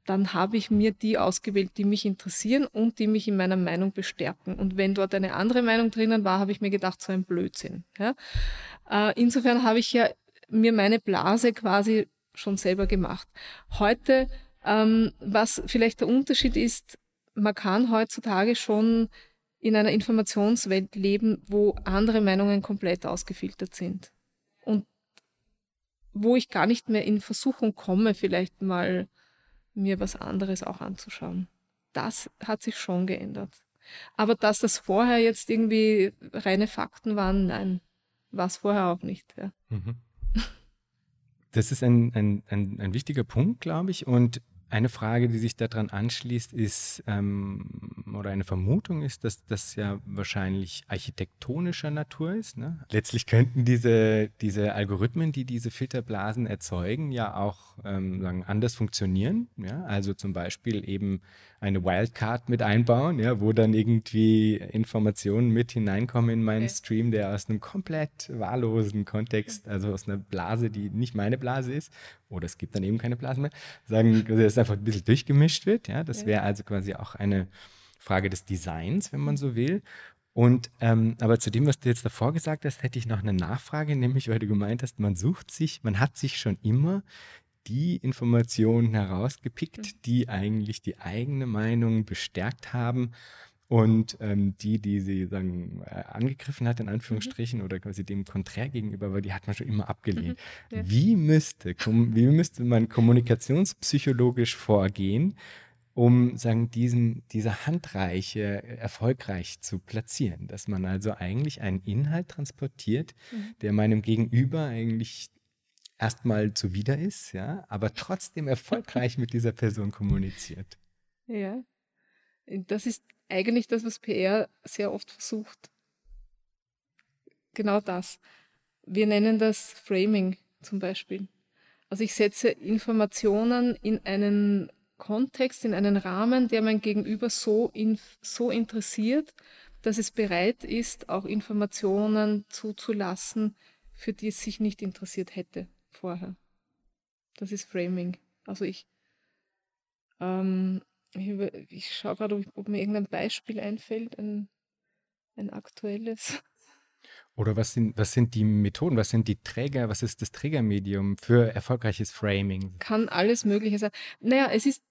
dann habe ich mir die ausgewählt, die mich interessieren und die mich in meiner Meinung bestärken. Und wenn dort eine andere Meinung drinnen war, habe ich mir gedacht, so ein Blödsinn. Ja? Äh, insofern habe ich ja mir meine Blase quasi schon selber gemacht. Heute, ähm, was vielleicht der Unterschied ist, man kann heutzutage schon in einer Informationswelt leben, wo andere Meinungen komplett ausgefiltert sind. Und wo ich gar nicht mehr in Versuchung komme, vielleicht mal mir was anderes auch anzuschauen. Das hat sich schon geändert. Aber dass das vorher jetzt irgendwie reine Fakten waren, nein, war es vorher auch nicht. Ja. Mhm. Das ist ein, ein, ein, ein wichtiger Punkt, glaube ich. Und eine Frage, die sich daran anschließt, ist, ähm, oder eine Vermutung ist, dass das ja wahrscheinlich architektonischer Natur ist. Ne? Letztlich könnten diese, diese Algorithmen, die diese Filterblasen erzeugen, ja auch ähm, sagen, anders funktionieren. Ja? Also zum Beispiel eben eine Wildcard mit einbauen, ja, wo dann irgendwie Informationen mit hineinkommen in meinen Okay. Stream, der aus einem komplett wahllosen Kontext, also aus einer Blase, die nicht meine Blase ist, oder es gibt dann eben keine Blasen mehr, sagen, dass es einfach ein bisschen durchgemischt wird. Ja, das wäre also quasi auch eine Frage des Designs, wenn man so will. Und ähm, aber zu dem, was du jetzt davor gesagt hast, hätte ich noch eine Nachfrage, nämlich weil du gemeint hast, man sucht sich, man hat sich schon immer die Informationen herausgepickt, die eigentlich die eigene Meinung bestärkt haben und ähm, die, die sie sagen, äh, angegriffen hat, in Anführungsstrichen, oder quasi dem konträr gegenüber war, die hat man schon immer abgelehnt. Mhm, ja. Wie müsste, wie müsste man kommunikationspsychologisch vorgehen, um sagen, diesen, diese Handreiche erfolgreich zu platzieren, dass man also eigentlich einen Inhalt transportiert, Mhm. der meinem Gegenüber eigentlich erstmal zuwider ist, ja, aber trotzdem erfolgreich mit dieser Person kommuniziert. Ja. Das ist eigentlich das, was PR sehr oft versucht. Genau das. Wir nennen das Framing zum Beispiel. Also ich setze Informationen in einen Kontext, in einen Rahmen, der mein Gegenüber so, in, so interessiert, dass es bereit ist, auch Informationen zuzulassen, für die es sich nicht interessiert hätte vorher. Das ist Framing. Also ich, ähm, ich, ich schaue gerade, ob, ob, mir irgendein Beispiel einfällt, ein, ein aktuelles. Oder was sind, was sind die Methoden, was sind die Träger, was ist das Trägermedium für erfolgreiches Framing? Kann alles Mögliche sein. Naja, es ist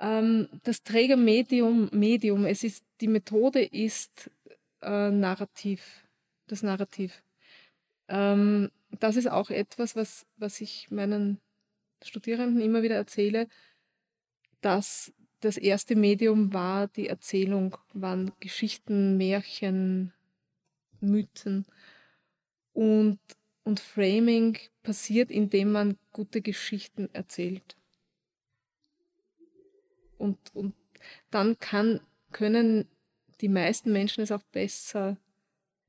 ähm, das Trägermedium, Medium, es ist, die Methode ist äh, Narrativ, das Narrativ. Ähm, das ist auch etwas, was, was ich meinen Studierenden immer wieder erzähle, dass das erste Medium war die Erzählung, waren Geschichten, Märchen, Mythen. Und, und Framing passiert, indem man gute Geschichten erzählt. Und, und dann kann, können die meisten Menschen es auch besser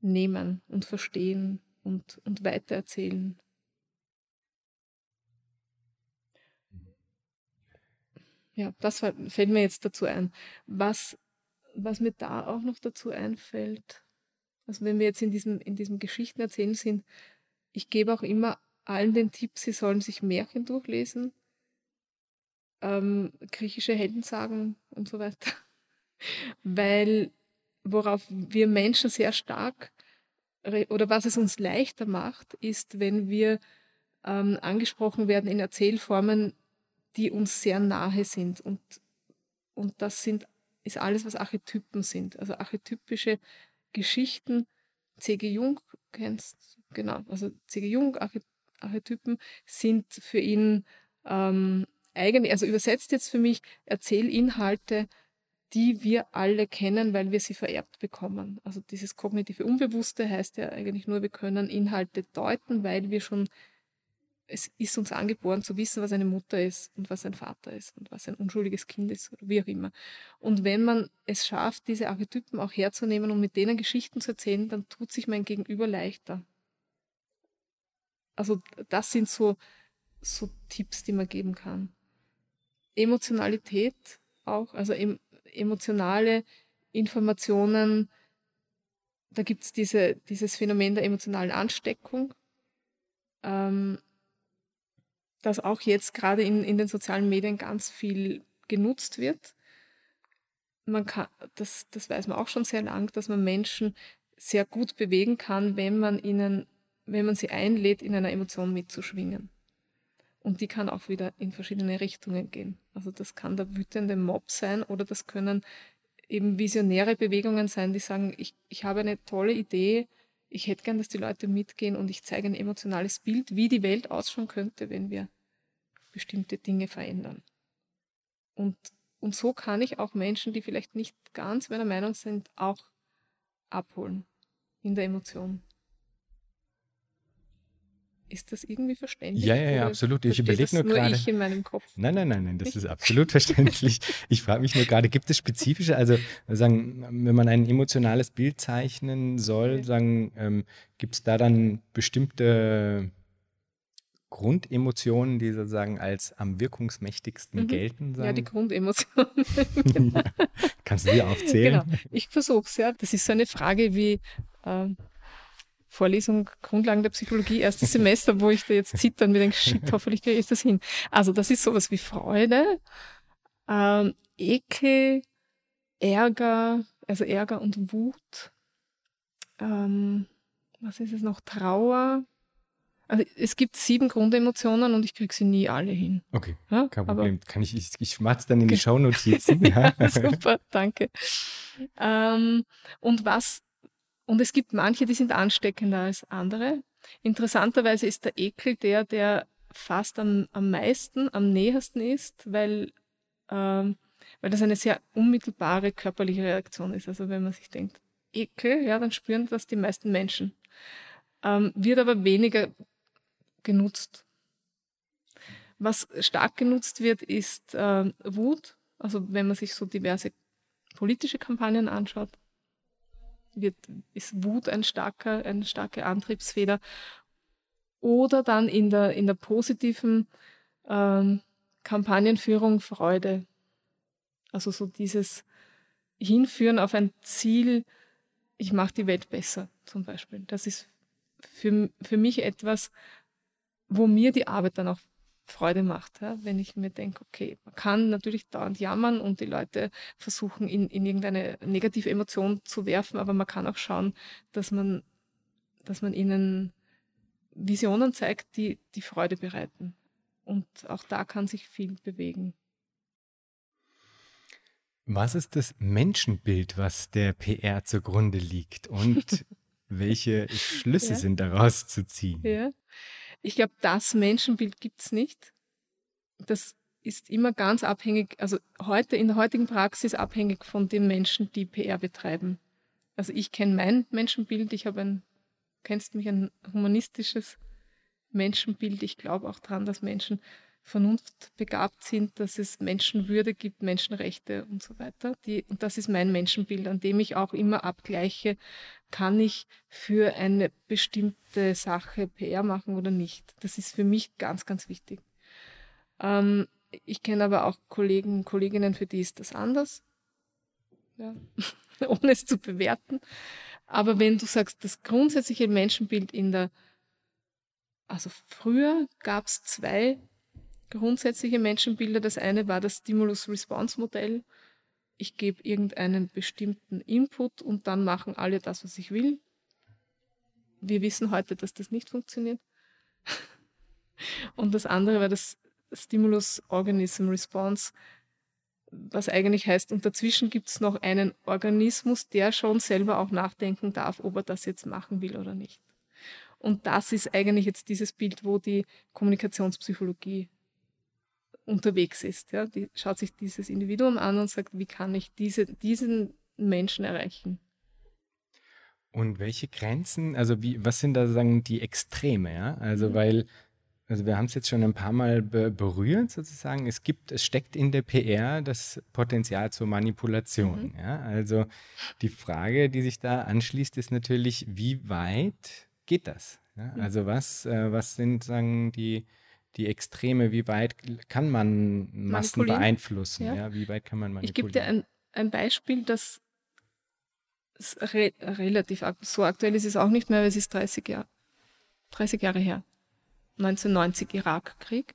nehmen und verstehen und, und weitererzählen. Ja, das fällt mir jetzt dazu ein. Was, was mir da auch noch dazu einfällt, also wenn wir jetzt in diesem, in diesem Geschichtenerzählen sind, ich gebe auch immer allen den Tipp, sie sollen sich Märchen durchlesen, ähm, griechische Heldensagen und so weiter. [LAUGHS] Weil worauf wir Menschen sehr stark oder was es uns leichter macht, ist, wenn wir ähm, angesprochen werden in Erzählformen, die uns sehr nahe sind. Und, und das sind, ist alles, was Archetypen sind. Also archetypische Geschichten, C.G. Jung kennst, genau, also C.G. Jung, Archetypen sind für ihn ähm, eigentlich, also übersetzt jetzt für mich Erzählinhalte, die wir alle kennen, weil wir sie vererbt bekommen. Also dieses kognitive Unbewusste heißt ja eigentlich nur, wir können Inhalte deuten, weil wir schon es ist uns angeboren zu wissen, was eine Mutter ist und was ein Vater ist und was ein unschuldiges Kind ist oder wie auch immer. Und wenn man es schafft, diese Archetypen auch herzunehmen und mit denen Geschichten zu erzählen, dann tut sich mein Gegenüber leichter. Also das sind so, so Tipps, die man geben kann. Emotionalität auch, also em emotionale Informationen, da gibt es diese, dieses Phänomen der emotionalen Ansteckung. Ähm, das auch jetzt gerade in, in den sozialen Medien ganz viel genutzt wird. Man kann, das, das weiß man auch schon sehr lang, dass man Menschen sehr gut bewegen kann, wenn man ihnen, wenn man sie einlädt, in einer Emotion mitzuschwingen. Und die kann auch wieder in verschiedene Richtungen gehen. Also das kann der wütende Mob sein oder das können eben visionäre Bewegungen sein, die sagen, ich, ich habe eine tolle Idee, ich hätte gern, dass die Leute mitgehen und ich zeige ein emotionales Bild, wie die Welt ausschauen könnte, wenn wir bestimmte Dinge verändern. Und, und so kann ich auch Menschen, die vielleicht nicht ganz meiner Meinung sind, auch abholen in der Emotion. Ist das irgendwie verständlich? Ja, ja, ja, absolut. Ich überlege nur, nur gerade. Ich in meinem Kopf. Nein, nein, nein, nein, das ist absolut [LAUGHS] verständlich. Ich frage mich nur gerade, gibt es spezifische, also sagen, wenn man ein emotionales Bild zeichnen soll, sagen, ähm, gibt es da dann bestimmte Grundemotionen, die sozusagen als am wirkungsmächtigsten mhm. gelten? Sagen? Ja, die Grundemotionen. [LAUGHS] [LAUGHS] genau. Kannst du die aufzählen? Genau, ich versuche es, ja. Das ist so eine Frage wie, ähm, Vorlesung Grundlagen der Psychologie, erstes Semester, wo ich da jetzt zittern mir denke, shit, hoffentlich kriege ich das hin. Also das ist sowas wie Freude, ähm, Ekel, Ärger, also Ärger und Wut. Ähm, was ist es noch? Trauer. Also es gibt sieben Grundemotionen und ich kriege sie nie alle hin. Okay, ja? kein Problem. Kann ich, ich, ich mache es dann in die Shownotizen. [LAUGHS] ja. Super, danke. Ähm, und was und es gibt manche, die sind ansteckender als andere. Interessanterweise ist der Ekel der, der fast am, am meisten, am nähersten ist, weil, ähm, weil das eine sehr unmittelbare körperliche Reaktion ist. Also wenn man sich denkt, Ekel, ja, dann spüren das die meisten Menschen. Ähm, wird aber weniger genutzt. Was stark genutzt wird, ist äh, Wut. Also wenn man sich so diverse politische Kampagnen anschaut, wird, ist Wut ein starker, eine starke Antriebsfeder. Oder dann in der, in der positiven ähm, Kampagnenführung Freude. Also so dieses Hinführen auf ein Ziel, ich mache die Welt besser zum Beispiel. Das ist für, für mich etwas, wo mir die Arbeit dann auch Freude macht, ja? wenn ich mir denke, okay, man kann natürlich dauernd jammern und die Leute versuchen, in, in irgendeine negative Emotion zu werfen, aber man kann auch schauen, dass man, dass man ihnen Visionen zeigt, die die Freude bereiten. Und auch da kann sich viel bewegen. Was ist das Menschenbild, was der PR zugrunde liegt und [LAUGHS] welche Schlüsse ja. sind daraus zu ziehen? Ja. Ich glaube, das Menschenbild gibt es nicht. Das ist immer ganz abhängig, also heute in der heutigen Praxis abhängig von den Menschen, die PR betreiben. Also ich kenne mein Menschenbild, ich habe ein, kennst mich, ein humanistisches Menschenbild. Ich glaube auch daran, dass Menschen vernunftbegabt sind, dass es Menschenwürde gibt, Menschenrechte und so weiter. Die, und das ist mein Menschenbild, an dem ich auch immer abgleiche, kann ich für eine bestimmte Sache PR machen oder nicht. Das ist für mich ganz, ganz wichtig. Ähm, ich kenne aber auch Kollegen, Kolleginnen, für die ist das anders, ja. [LAUGHS] ohne es zu bewerten. Aber wenn du sagst, das grundsätzliche Menschenbild in der, also früher gab es zwei grundsätzliche Menschenbilder. Das eine war das Stimulus-Response-Modell. Ich gebe irgendeinen bestimmten Input und dann machen alle das, was ich will. Wir wissen heute, dass das nicht funktioniert. [LAUGHS] Und das andere war das Stimulus-Organism-Response, was eigentlich heißt, und dazwischen gibt es noch einen Organismus, der schon selber auch nachdenken darf, ob er das jetzt machen will oder nicht. Und das ist eigentlich jetzt dieses Bild, wo die Kommunikationspsychologie unterwegs ist. Ja? Die schaut sich dieses Individuum an und sagt, wie kann ich diese, diesen Menschen erreichen? Und welche Grenzen, also wie, was sind da sagen die Extreme, ja? Also mhm. weil, also wir haben es jetzt schon ein paar Mal be berührt sozusagen. Es gibt, es steckt in der PR das Potenzial zur Manipulation. Mhm. Ja? Also die Frage, die sich da anschließt, ist natürlich, wie weit geht das? Ja? Mhm. Also was, äh, was sind sagen die die Extreme, wie weit kann man Massen beeinflussen? Ja. ja. wie weit kann man manipulieren? Ich gebe dir ein, ein Beispiel, das re relativ so aktuell ist es auch nicht mehr, weil es ist 30, Jahr, 30 Jahre her. 1990 Irakkrieg.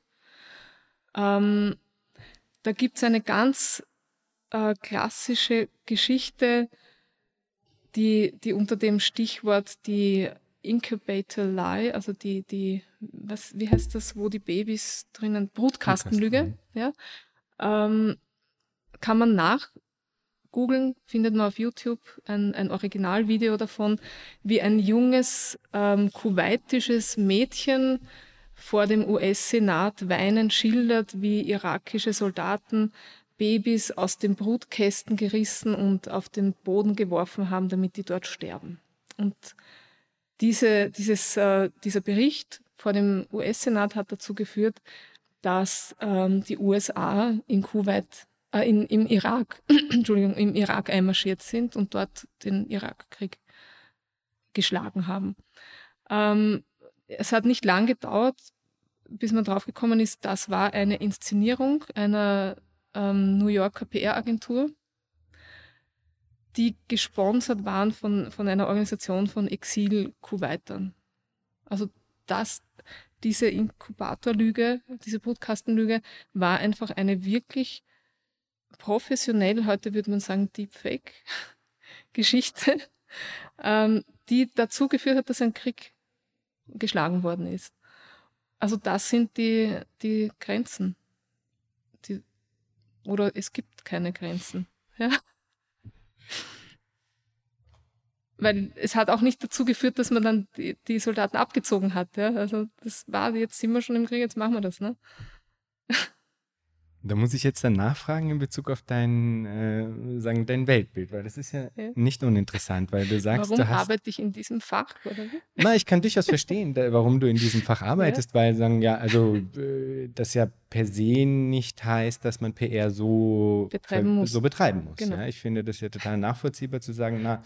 Ähm, da gibt es eine ganz äh, klassische Geschichte, die, die unter dem Stichwort die Incubator Lie, also die, die, was, wie heißt das, wo die Babys drinnen, Brutkastenlüge, ja, ähm, kann man nach googeln, findet man auf YouTube ein, ein Originalvideo davon, wie ein junges ähm, kuwaitisches Mädchen vor dem US-Senat weinend schildert, wie irakische Soldaten Babys aus den Brutkästen gerissen und auf den Boden geworfen haben, damit die dort sterben. Und diese, dieses, äh, dieser Bericht vor dem US-Senat hat dazu geführt, dass ähm, die USA in Kuwait, äh, in, im Irak, [CLEARS THROAT] Entschuldigung, im Irak einmarschiert sind und dort den Irakkrieg geschlagen haben. Ähm, es hat nicht lang gedauert, bis man draufgekommen ist, das war eine Inszenierung einer ähm, New Yorker PR-Agentur, die gesponsert waren von, von einer Organisation von Exil-Kuwaitern. Also das, diese Inkubatorlüge, diese Brutkastenlüge war einfach eine wirklich professionell, heute würde man sagen Deepfake-Geschichte, [LAUGHS] ähm, die dazu geführt hat, dass ein Krieg geschlagen worden ist. Also das sind die, die Grenzen. Die, oder es gibt keine Grenzen. Ja? Weil es hat auch nicht dazu geführt, dass man dann die, die Soldaten abgezogen hat. Ja? Also das war, jetzt sind wir schon im Krieg, jetzt machen wir das. Ne? Da muss ich jetzt dann nachfragen in Bezug auf dein, äh, sagen, dein Weltbild, weil das ist ja, ja, nicht uninteressant, weil du sagst, warum du hast, arbeite ich in diesem Fach? Oder? Na, ich kann durchaus verstehen, da, warum du in diesem Fach arbeitest, ja. weil sagen ja, also äh, das ja per se nicht heißt, dass man PR so betreiben muss. So betreiben muss genau. ja. Ich finde das ja total nachvollziehbar zu sagen, na,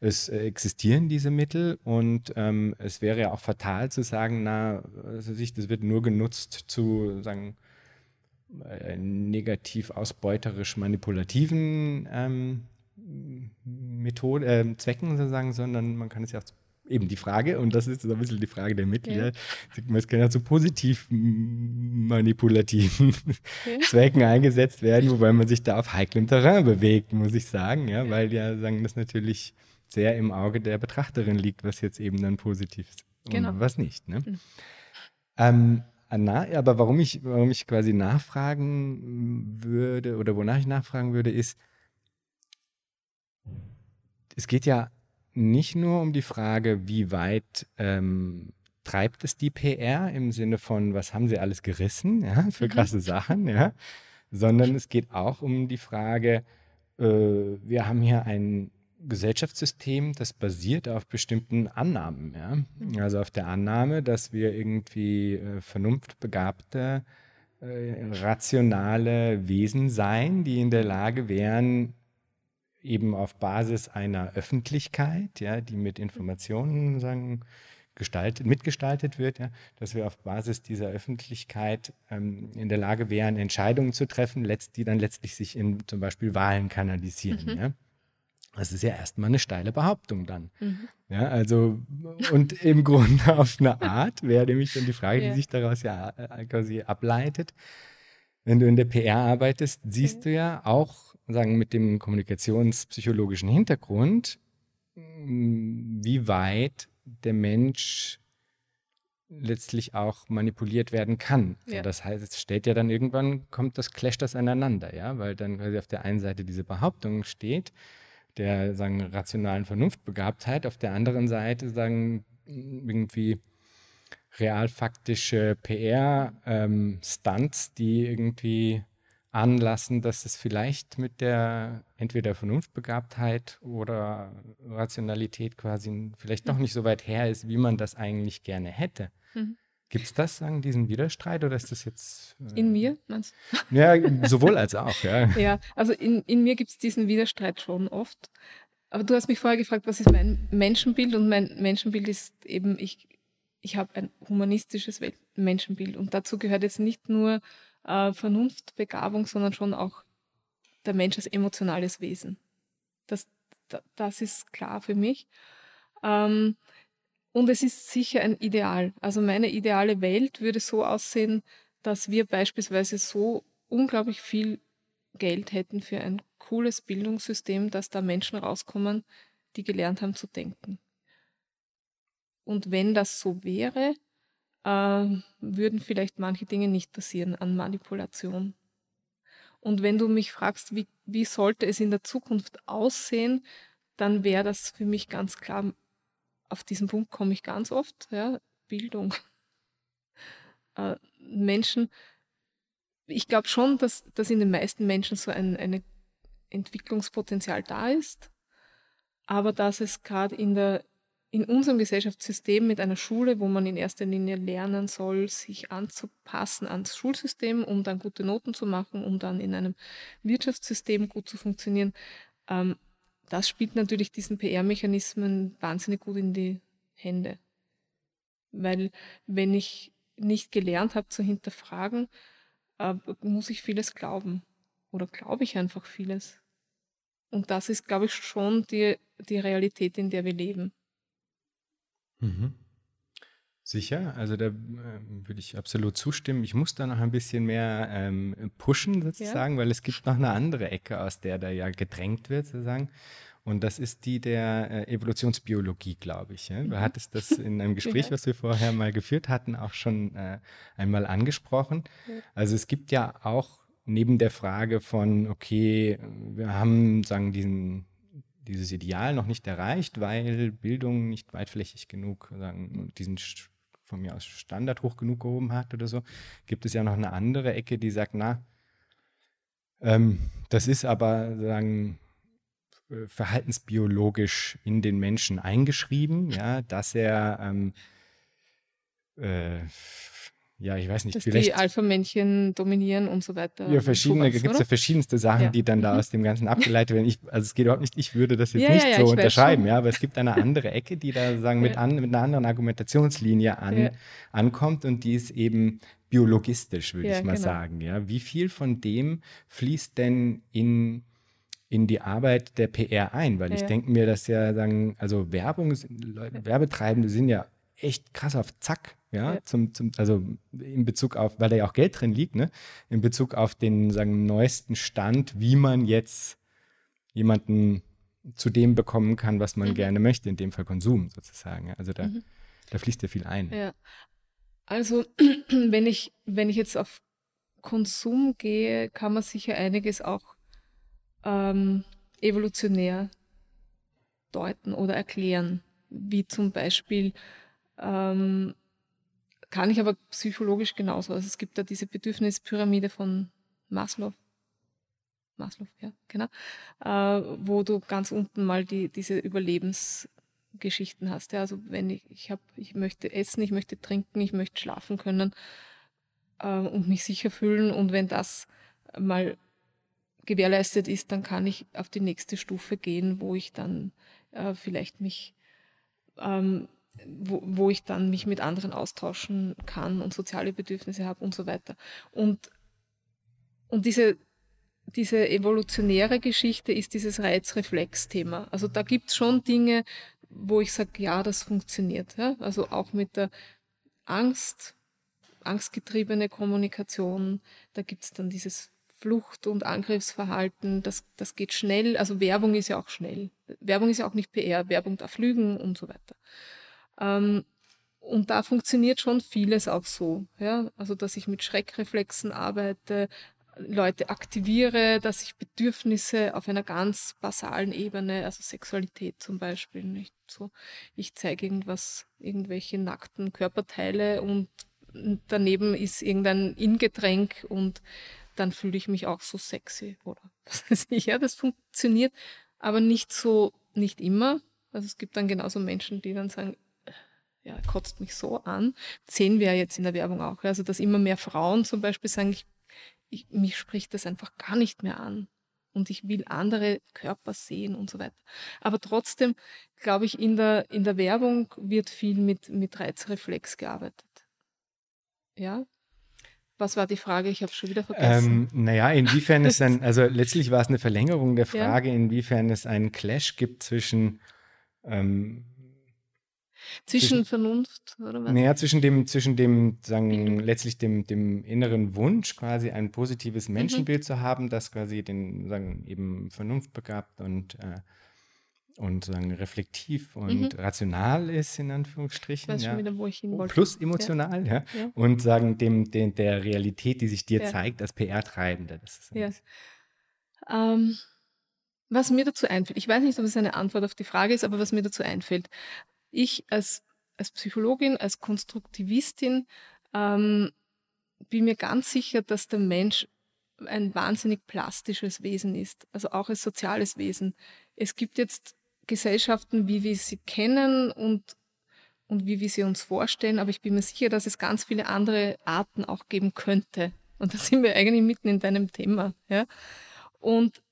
es äh, existieren diese Mittel und ähm, es wäre ja auch fatal zu sagen, na, also sich, das wird nur genutzt zu sagen negativ ausbeuterisch manipulativen ähm, Methoden, äh, Zwecken sozusagen, sondern man kann es ja eben die Frage, und das ist so ein bisschen die Frage der Mittel, ja. es kann ja zu positiv manipulativen ja. [LAUGHS] Zwecken eingesetzt werden, wobei man sich da auf heiklem Terrain bewegt, muss ich sagen, ja, weil ja sagen das natürlich sehr im Auge der Betrachterin liegt, was jetzt eben dann positiv ist genau. und was nicht. Ne? Mhm. Ähm, na, aber warum ich, warum ich quasi nachfragen würde oder wonach ich nachfragen würde, ist, es geht ja nicht nur um die Frage, wie weit ähm, treibt es die PR im Sinne von, was haben sie alles gerissen, ja, für mhm. krasse Sachen, ja, sondern es geht auch um die Frage, äh, wir haben hier ein Gesellschaftssystem, das basiert auf bestimmten Annahmen. Ja? Mhm. Also auf der Annahme, dass wir irgendwie äh, vernunftbegabte, äh, rationale Wesen seien, die in der Lage wären, eben auf Basis einer Öffentlichkeit, ja, die mit Informationen sagen, gestaltet, mitgestaltet wird, ja, dass wir auf Basis dieser Öffentlichkeit ähm, in der Lage wären, Entscheidungen zu treffen, letzt, die dann letztlich sich in zum Beispiel Wahlen kanalisieren. Mhm. Ja. Das ist ja erstmal eine steile Behauptung dann. Mhm. Ja, also, und im Grunde [LAUGHS] auf eine Art wäre nämlich dann die Frage, ja. die sich daraus ja äh, quasi ableitet. Wenn du in der PR arbeitest, siehst mhm. du ja auch, sagen, mit dem kommunikationspsychologischen Hintergrund, mm, wie weit der Mensch letztlich auch manipuliert werden kann. Ja. Das heißt, es stellt ja dann irgendwann, kommt das, clasht das aneinander, ja, weil dann quasi auf der einen Seite diese Behauptung steht, der sagen, rationalen Vernunftbegabtheit, auf der anderen Seite sagen irgendwie realfaktische PR-Stunts, ähm, die irgendwie anlassen, dass es vielleicht mit der entweder Vernunftbegabtheit oder Rationalität quasi vielleicht doch nicht so weit her ist, wie man das eigentlich gerne hätte. Mhm. Gibt es das, sagen, diesen Widerstreit oder ist das jetzt. Äh, in mir, meinst du? Ja, sowohl als auch, ja. [LAUGHS] ja, also in, in mir gibt es diesen Widerstreit schon oft. Aber du hast mich vorher gefragt, was ist mein Menschenbild? Und mein Menschenbild ist eben, ich, ich habe ein humanistisches Menschenbild. Und dazu gehört jetzt nicht nur äh, Vernunftbegabung, sondern schon auch der Mensch als emotionales Wesen. Das, das ist klar für mich. Ähm, und es ist sicher ein Ideal. Also meine ideale Welt würde so aussehen, dass wir beispielsweise so unglaublich viel Geld hätten für ein cooles Bildungssystem, dass da Menschen rauskommen, die gelernt haben zu denken. Und wenn das so wäre, äh, würden vielleicht manche Dinge nicht passieren an Manipulation. Und wenn du mich fragst, wie, wie sollte es in der Zukunft aussehen, dann wäre das für mich ganz klar auf diesen Punkt komme ich ganz oft, ja, Bildung. [LAUGHS] Äh, Menschen, ich glaube schon, dass, dass in den meisten Menschen so ein eine Entwicklungspotenzial da ist, aber dass es gerade in, in unserem Gesellschaftssystem mit einer Schule, wo man in erster Linie lernen soll, sich anzupassen ans Schulsystem, um dann gute Noten zu machen, um dann in einem Wirtschaftssystem gut zu funktionieren, ähm, das spielt natürlich diesen PR-Mechanismen wahnsinnig gut in die Hände. Weil wenn ich nicht gelernt habe zu hinterfragen, äh, muss ich vieles glauben. Oder glaube ich einfach vieles. Und das ist, glaube ich, schon die, die Realität, in der wir leben. Mhm. Sicher, also da äh, würde ich absolut zustimmen. Ich muss da noch ein bisschen mehr ähm, pushen sozusagen, ja. weil es gibt noch eine andere Ecke, aus der da ja gedrängt wird sozusagen. Und das ist die der äh, Evolutionsbiologie, glaube ich. Ja? Du mhm. hattest das in einem [LAUGHS] Gespräch, ja. was wir vorher mal geführt hatten, auch schon äh, einmal angesprochen. Also es gibt ja auch neben der Frage von, okay, wir haben, sagen, diesen dieses Ideal noch nicht erreicht, weil Bildung nicht weitflächig genug sagen, diesen von mir aus Standard hoch genug gehoben hat oder so, gibt es ja noch eine andere Ecke, die sagt, na, Ähm, das ist aber sagen äh, verhaltensbiologisch in den Menschen eingeschrieben, ja, dass er ähm, äh, ja, ich weiß nicht, Dass vielleicht. die Alpha-Männchen dominieren und so weiter. Ja, verschiedene, gibt es ja verschiedenste Sachen, Ja. die dann da Mhm. aus dem Ganzen abgeleitet werden. Ich, also es geht überhaupt nicht, ich würde das jetzt Ja, nicht ja, so unterschreiben, ja, aber es gibt eine andere Ecke, die da sagen mit, an, mit einer anderen Argumentationslinie an, ankommt und die ist eben biologistisch, würde ich mal genau. sagen. Ja. Wie viel von dem fließt denn in in die Arbeit der PR ein, weil ich denke mir, dass ja sagen, also Werbung, Leute, Werbetreibende sind ja echt krass auf Zack, ja, Ja. Zum, zum, also in Bezug auf, weil da ja auch Geld drin liegt, ne, in Bezug auf den sagen neuesten Stand, wie man jetzt jemanden zu dem bekommen kann, was man Mhm. gerne möchte, in dem Fall Konsum sozusagen. Also da, Mhm. da fließt ja viel ein. Ja. Also, [CLEARS THROAT] wenn ich, wenn ich jetzt auf Konsum gehe, kann man sicher einiges auch ähm, evolutionär deuten oder erklären. Wie zum Beispiel, ähm, kann ich aber psychologisch genauso. Also es gibt da diese Bedürfnispyramide von Maslow. Maslow, ja, genau. Äh, wo du ganz unten mal die, diese Überlebensgeschichten hast. Ja, also wenn ich, ich habe, ich möchte essen, ich möchte trinken, ich möchte schlafen können äh, und mich sicher fühlen. Und wenn das mal gewährleistet ist, dann kann ich auf die nächste Stufe gehen, wo ich dann äh, vielleicht mich, ähm, wo, wo ich dann mich mit anderen austauschen kann und soziale Bedürfnisse habe und so weiter. Und, und diese, diese evolutionäre Geschichte ist dieses Reizreflex-Thema. Also da gibt es schon Dinge, wo ich sage, ja, das funktioniert. Ja? Also auch mit der Angst, angstgetriebene Kommunikation, da gibt es dann dieses Flucht- und Angriffsverhalten, das, das geht schnell. Also Werbung ist ja auch schnell. Werbung ist ja auch nicht PR, Werbung darf lügen und so weiter. Ähm, und da funktioniert schon vieles auch so. Ja? Also, dass ich mit Schreckreflexen arbeite, Leute aktiviere, dass ich Bedürfnisse auf einer ganz basalen Ebene, also Sexualität zum Beispiel, nicht so, ich zeige irgendwas, irgendwelche nackten Körperteile und daneben ist irgendein Ingetränk und dann fühle ich mich auch so sexy oder [LAUGHS] was weiß ich. Ja, das funktioniert, aber nicht so, nicht immer. Also es gibt dann genauso Menschen, die dann sagen, ja, kotzt mich so an. Das sehen wir ja jetzt in der Werbung auch. Also dass immer mehr Frauen zum Beispiel sagen, ich, ich, mich spricht das einfach gar nicht mehr an. Und ich will andere Körper sehen und so weiter. Aber trotzdem, glaube ich, in der, in der Werbung wird viel mit, mit Reizreflex gearbeitet. Ja? Was war die Frage? Ich habe schon wieder vergessen. Ähm, naja, inwiefern es dann, also letztlich war es eine Verlängerung der [LAUGHS] Ja. Frage, inwiefern es einen Clash gibt zwischen, ähm, Zwischen zwischen- Vernunft oder was? naja, zwischen dem, zwischen dem, sagen, Bildung. letztlich dem, dem inneren Wunsch, quasi ein Mhm. positives Menschenbild zu haben, das quasi den, sagen, eben vernunftbegabt und, äh, und sagen, reflektiv und rational ist, in Mhm. Ich Anführungsstrichen. weiß ja. schon wieder, wo ich hin wollte. Plus emotional, ja. Ja. Und sagen, dem, dem, der Realität, die sich dir Ja. zeigt, als PR-Treibende. Ja. Ähm, was mir dazu einfällt, ich weiß nicht, ob es eine Antwort auf die Frage ist, aber was mir dazu einfällt. Ich als, als Psychologin, als Konstruktivistin ähm, bin mir ganz sicher, dass der Mensch ein wahnsinnig plastisches Wesen ist, also auch als soziales Wesen. Es gibt jetzt Gesellschaften, wie wir sie kennen und, und wie wir sie uns vorstellen, aber ich bin mir sicher, dass es ganz viele andere Arten auch geben könnte. Und da sind wir eigentlich mitten in deinem Thema. Ja? Und,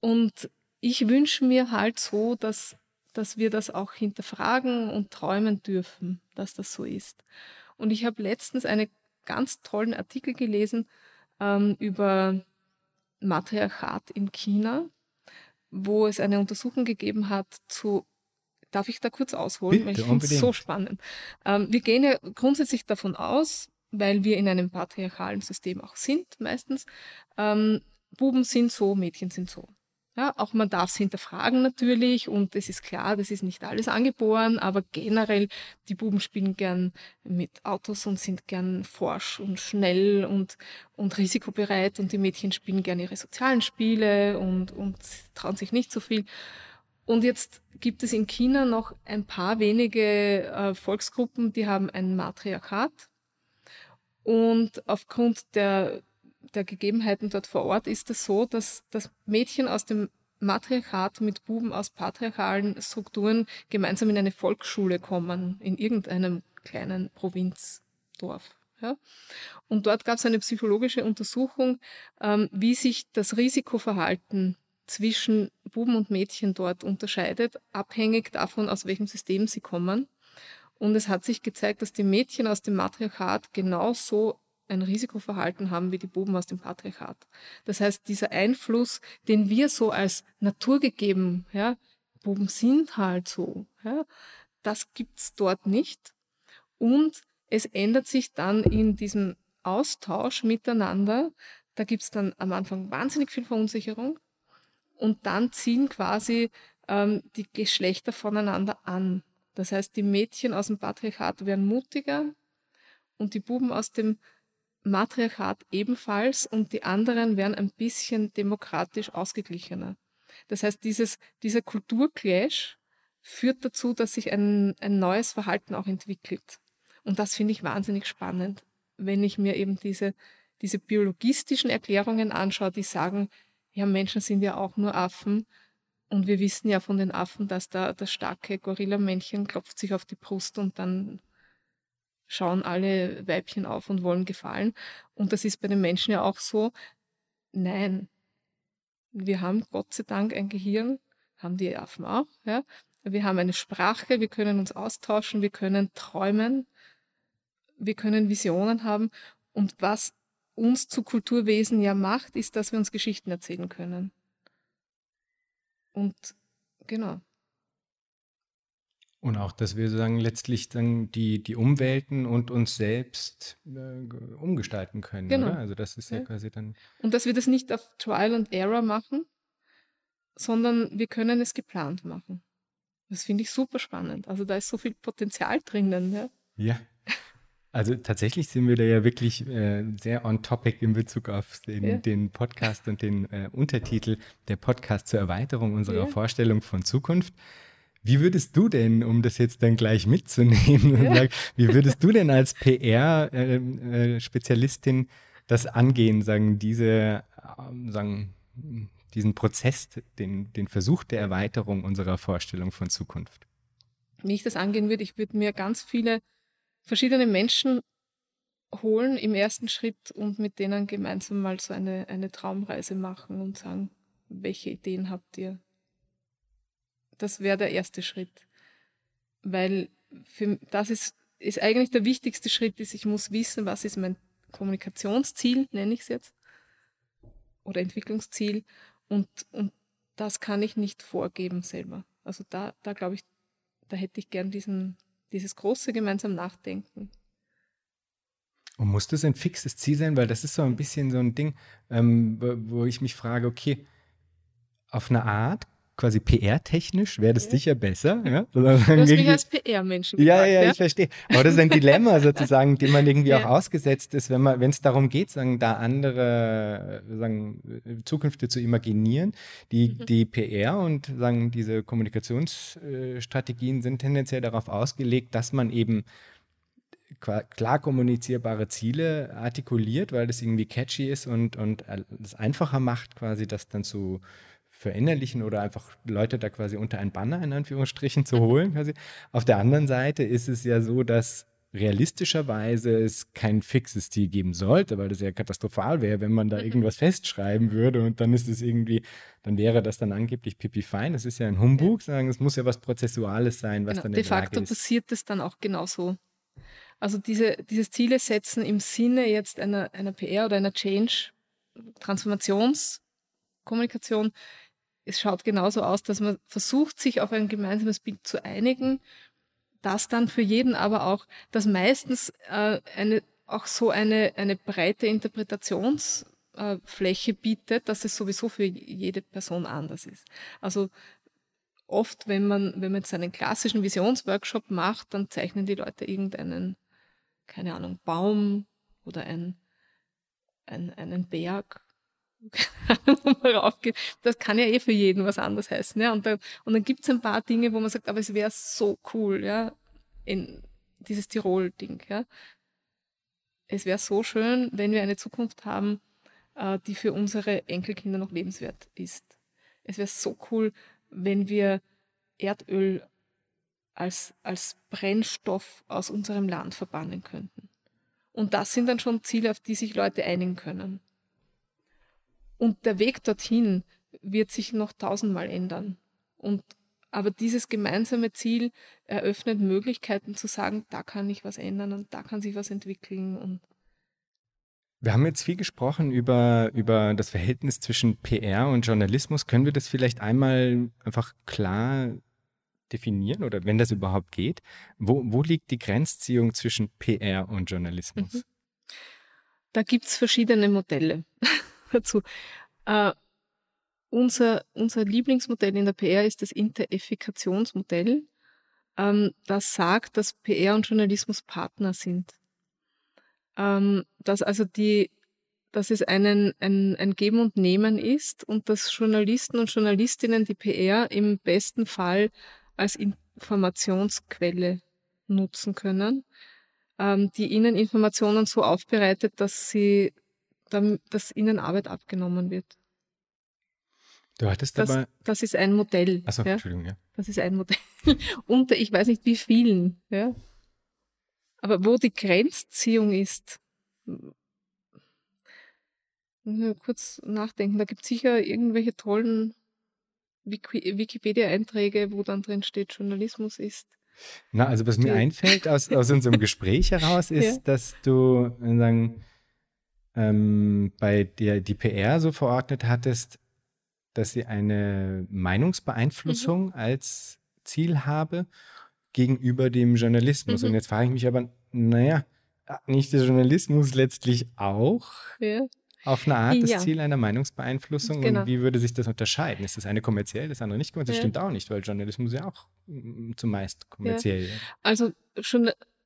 und ich wünsche mir halt so, dass, dass wir das auch hinterfragen und träumen dürfen, dass das so ist. Und ich habe letztens einen ganz tollen Artikel gelesen ähm, über Matriarchat in China, wo es eine Untersuchung gegeben hat zu Darf ich da kurz ausholen? Weil Bitte, ich finde es so spannend. Ähm, wir gehen ja grundsätzlich davon aus, weil wir in einem patriarchalen System auch sind, meistens, ähm, Buben sind so, Mädchen sind so. Ja, auch man darf es hinterfragen natürlich und es ist klar, das ist nicht alles angeboren, aber generell, die Buben spielen gern mit Autos und sind gern forsch und schnell und, und risikobereit und die Mädchen spielen gern ihre sozialen Spiele und, und trauen sich nicht so viel. Und jetzt gibt es in China noch ein paar wenige äh, Volksgruppen, die haben ein Matriarchat. Und aufgrund der, der Gegebenheiten dort vor Ort ist es so, dass das Mädchen aus dem Matriarchat mit Buben aus patriarchalen Strukturen gemeinsam in eine Volksschule kommen, in irgendeinem kleinen Provinzdorf. Ja? Und dort gab es eine psychologische Untersuchung, ähm, wie sich das Risikoverhalten zwischen Buben und Mädchen dort unterscheidet, abhängig davon, aus welchem System sie kommen. Und es hat sich gezeigt, dass die Mädchen aus dem Matriarchat genauso ein Risikoverhalten haben wie die Buben aus dem Patriarchat. Das heißt, dieser Einfluss, den wir so als naturgegeben, ja, Buben sind halt so, ja, das es dort nicht. Und es ändert sich dann in diesem Austausch miteinander. Da gibt es dann am Anfang wahnsinnig viel Verunsicherung und dann ziehen quasi ähm, die Geschlechter voneinander an. Das heißt, die Mädchen aus dem Patriarchat werden mutiger und die Buben aus dem Matriarchat ebenfalls und die anderen werden ein bisschen demokratisch ausgeglichener. Das heißt, dieses, dieser Kulturclash führt dazu, dass sich ein, ein neues Verhalten auch entwickelt. Und das finde ich wahnsinnig spannend, wenn ich mir eben diese, diese biologistischen Erklärungen anschaue, die sagen, ja, Menschen sind ja auch nur Affen. Und wir wissen ja von den Affen, dass da das starke Gorillamännchen klopft sich auf die Brust und dann schauen alle Weibchen auf und wollen gefallen. Und das ist bei den Menschen ja auch so. Nein, wir haben Gott sei Dank ein Gehirn, haben die Affen auch. Ja? Wir haben eine Sprache, wir können uns austauschen, wir können träumen, wir können Visionen haben. Und was uns zu Kulturwesen ja macht, ist, dass wir uns Geschichten erzählen können. Und genau. Und auch, dass wir sagen, letztlich dann die, die Umwelten und uns selbst äh, umgestalten können. Genau. Oder? Also das ist ja. ja quasi dann. Und dass wir das nicht auf Trial and Error machen, sondern wir können es geplant machen. Das finde ich super spannend. Also da ist so viel Potenzial drinnen. Ja. ja. Also tatsächlich sind wir da ja wirklich äh, sehr on topic in Bezug auf den, ja. den Podcast und den äh, Untertitel der Podcast zur Erweiterung unserer ja. Vorstellung von Zukunft. Wie würdest du denn, um das jetzt dann gleich mitzunehmen, ja. [LAUGHS] wie würdest du denn als PR-Spezialistin ähm, äh, das angehen, sagen, diese, ähm, sagen, diesen Prozess, den, den Versuch der Erweiterung unserer Vorstellung von Zukunft? Wie ich das angehen würde, ich würde mir ganz viele verschiedene Menschen holen im ersten Schritt und mit denen gemeinsam mal so eine, eine Traumreise machen und sagen, welche Ideen habt ihr? Das wäre der erste Schritt. Weil für, das ist, ist eigentlich der wichtigste Schritt, ist, ich muss wissen, was ist mein Kommunikationsziel, nenne ich es jetzt, oder Entwicklungsziel. Und, und das kann ich nicht vorgeben selber. Also da, da glaube ich, da hätte ich gern diesen, dieses große gemeinsam Nachdenken. Und muss das ein fixes Ziel sein? Weil das ist so ein bisschen so ein Ding, ähm, wo ich mich frage, okay, auf eine Art quasi PR-technisch wäre das ja. sicher besser. Ja? Du hast mich als PR-Menschen Ja, ja, ja, ich verstehe. Aber das ist ein Dilemma sozusagen, dem man irgendwie [LAUGHS] ja. auch ausgesetzt ist, wenn man, wenn es darum geht, sagen, da andere sagen, Zukünfte zu imaginieren. Die, mhm. die PR und sagen, diese Kommunikationsstrategien sind tendenziell darauf ausgelegt, dass man eben klar kommunizierbare Ziele artikuliert, weil das irgendwie catchy ist und, und es einfacher macht, quasi das dann zu verinnerlichen oder einfach Leute da quasi unter ein Banner in Anführungsstrichen zu holen. Quasi. Auf der anderen Seite ist es ja so, dass realistischerweise es kein fixes Ziel geben sollte, weil das ja katastrophal wäre, wenn man da mhm. irgendwas festschreiben würde und dann ist es irgendwie, dann wäre das dann angeblich pipi fein. Das ist ja ein Humbug, sagen, es muss ja was Prozessuales sein, was genau. dann De facto ist. passiert es dann auch genauso. Also diese, dieses Ziele setzen im Sinne jetzt einer, einer PR oder einer Change, Transformationskommunikation es schaut genauso aus, dass man versucht, sich auf ein gemeinsames Bild zu einigen, das dann für jeden aber auch, das meistens äh, eine, auch so eine, eine breite Interpretationsfläche äh, bietet, dass es sowieso für jede Person anders ist. Also oft, wenn man, wenn man jetzt einen klassischen Visionsworkshop macht, dann zeichnen die Leute irgendeinen, keine Ahnung, Baum oder ein, ein, einen Berg das kann ja eh für jeden was anderes heißen. Ja? Und, dann, und dann gibt es ein paar Dinge, wo man sagt, aber es wäre so cool, ja, in dieses Tirol-Ding. Ja? Es wäre so schön, wenn wir eine Zukunft haben, äh, die für unsere Enkelkinder noch lebenswert ist. Es wäre so cool, wenn wir Erdöl als, als Brennstoff aus unserem Land verbannen könnten. Und das sind dann schon Ziele, auf die sich Leute einigen können. Und der Weg dorthin wird sich noch tausendmal ändern. Und, aber dieses gemeinsame Ziel eröffnet Möglichkeiten zu sagen, da kann ich was ändern und da kann sich was entwickeln. Und wir haben jetzt viel gesprochen über, über das Verhältnis zwischen PR und Journalismus. Können wir das vielleicht einmal einfach klar definieren oder wenn das überhaupt geht? Wo, wo liegt die Grenzziehung zwischen PR und Journalismus? Mhm. Da gibt es verschiedene Modelle dazu. Äh, unser, unser Lieblingsmodell in der PR ist das Intereffikationsmodell. Ähm, das sagt, dass PR und Journalismus Partner sind. Ähm, dass also die, dass es einen, ein, ein Geben und Nehmen ist und dass Journalisten und Journalistinnen die PR im besten Fall als Informationsquelle nutzen können, ähm, die ihnen Informationen so aufbereitet, dass sie, dass ihnen Arbeit abgenommen wird. Du hattest das, aber. Das ist ein Modell. Achso, ja? Entschuldigung, ja. Das ist ein Modell. [LAUGHS] Unter ich weiß nicht wie vielen, ja. Aber wo die Grenzziehung ist, kurz nachdenken, da gibt es sicher irgendwelche tollen Wikipedia-Einträge, wo dann drin steht, Journalismus ist. Na, also was mir einfällt aus, aus unserem [LAUGHS] Gespräch heraus ist, ja. dass du sagen, ähm, bei der die PR so verordnet hattest, dass sie eine Meinungsbeeinflussung mhm. als Ziel habe gegenüber dem Journalismus. Mhm. Und jetzt frage ich mich aber, naja, nicht der Journalismus letztlich auch ja. auf eine Art das ja. Ziel einer Meinungsbeeinflussung? Genau. Und wie würde sich das unterscheiden? Ist das eine kommerziell, das andere nicht kommerziell? Das ja. stimmt auch nicht, weil Journalismus ja auch mm, zumeist kommerziell. Also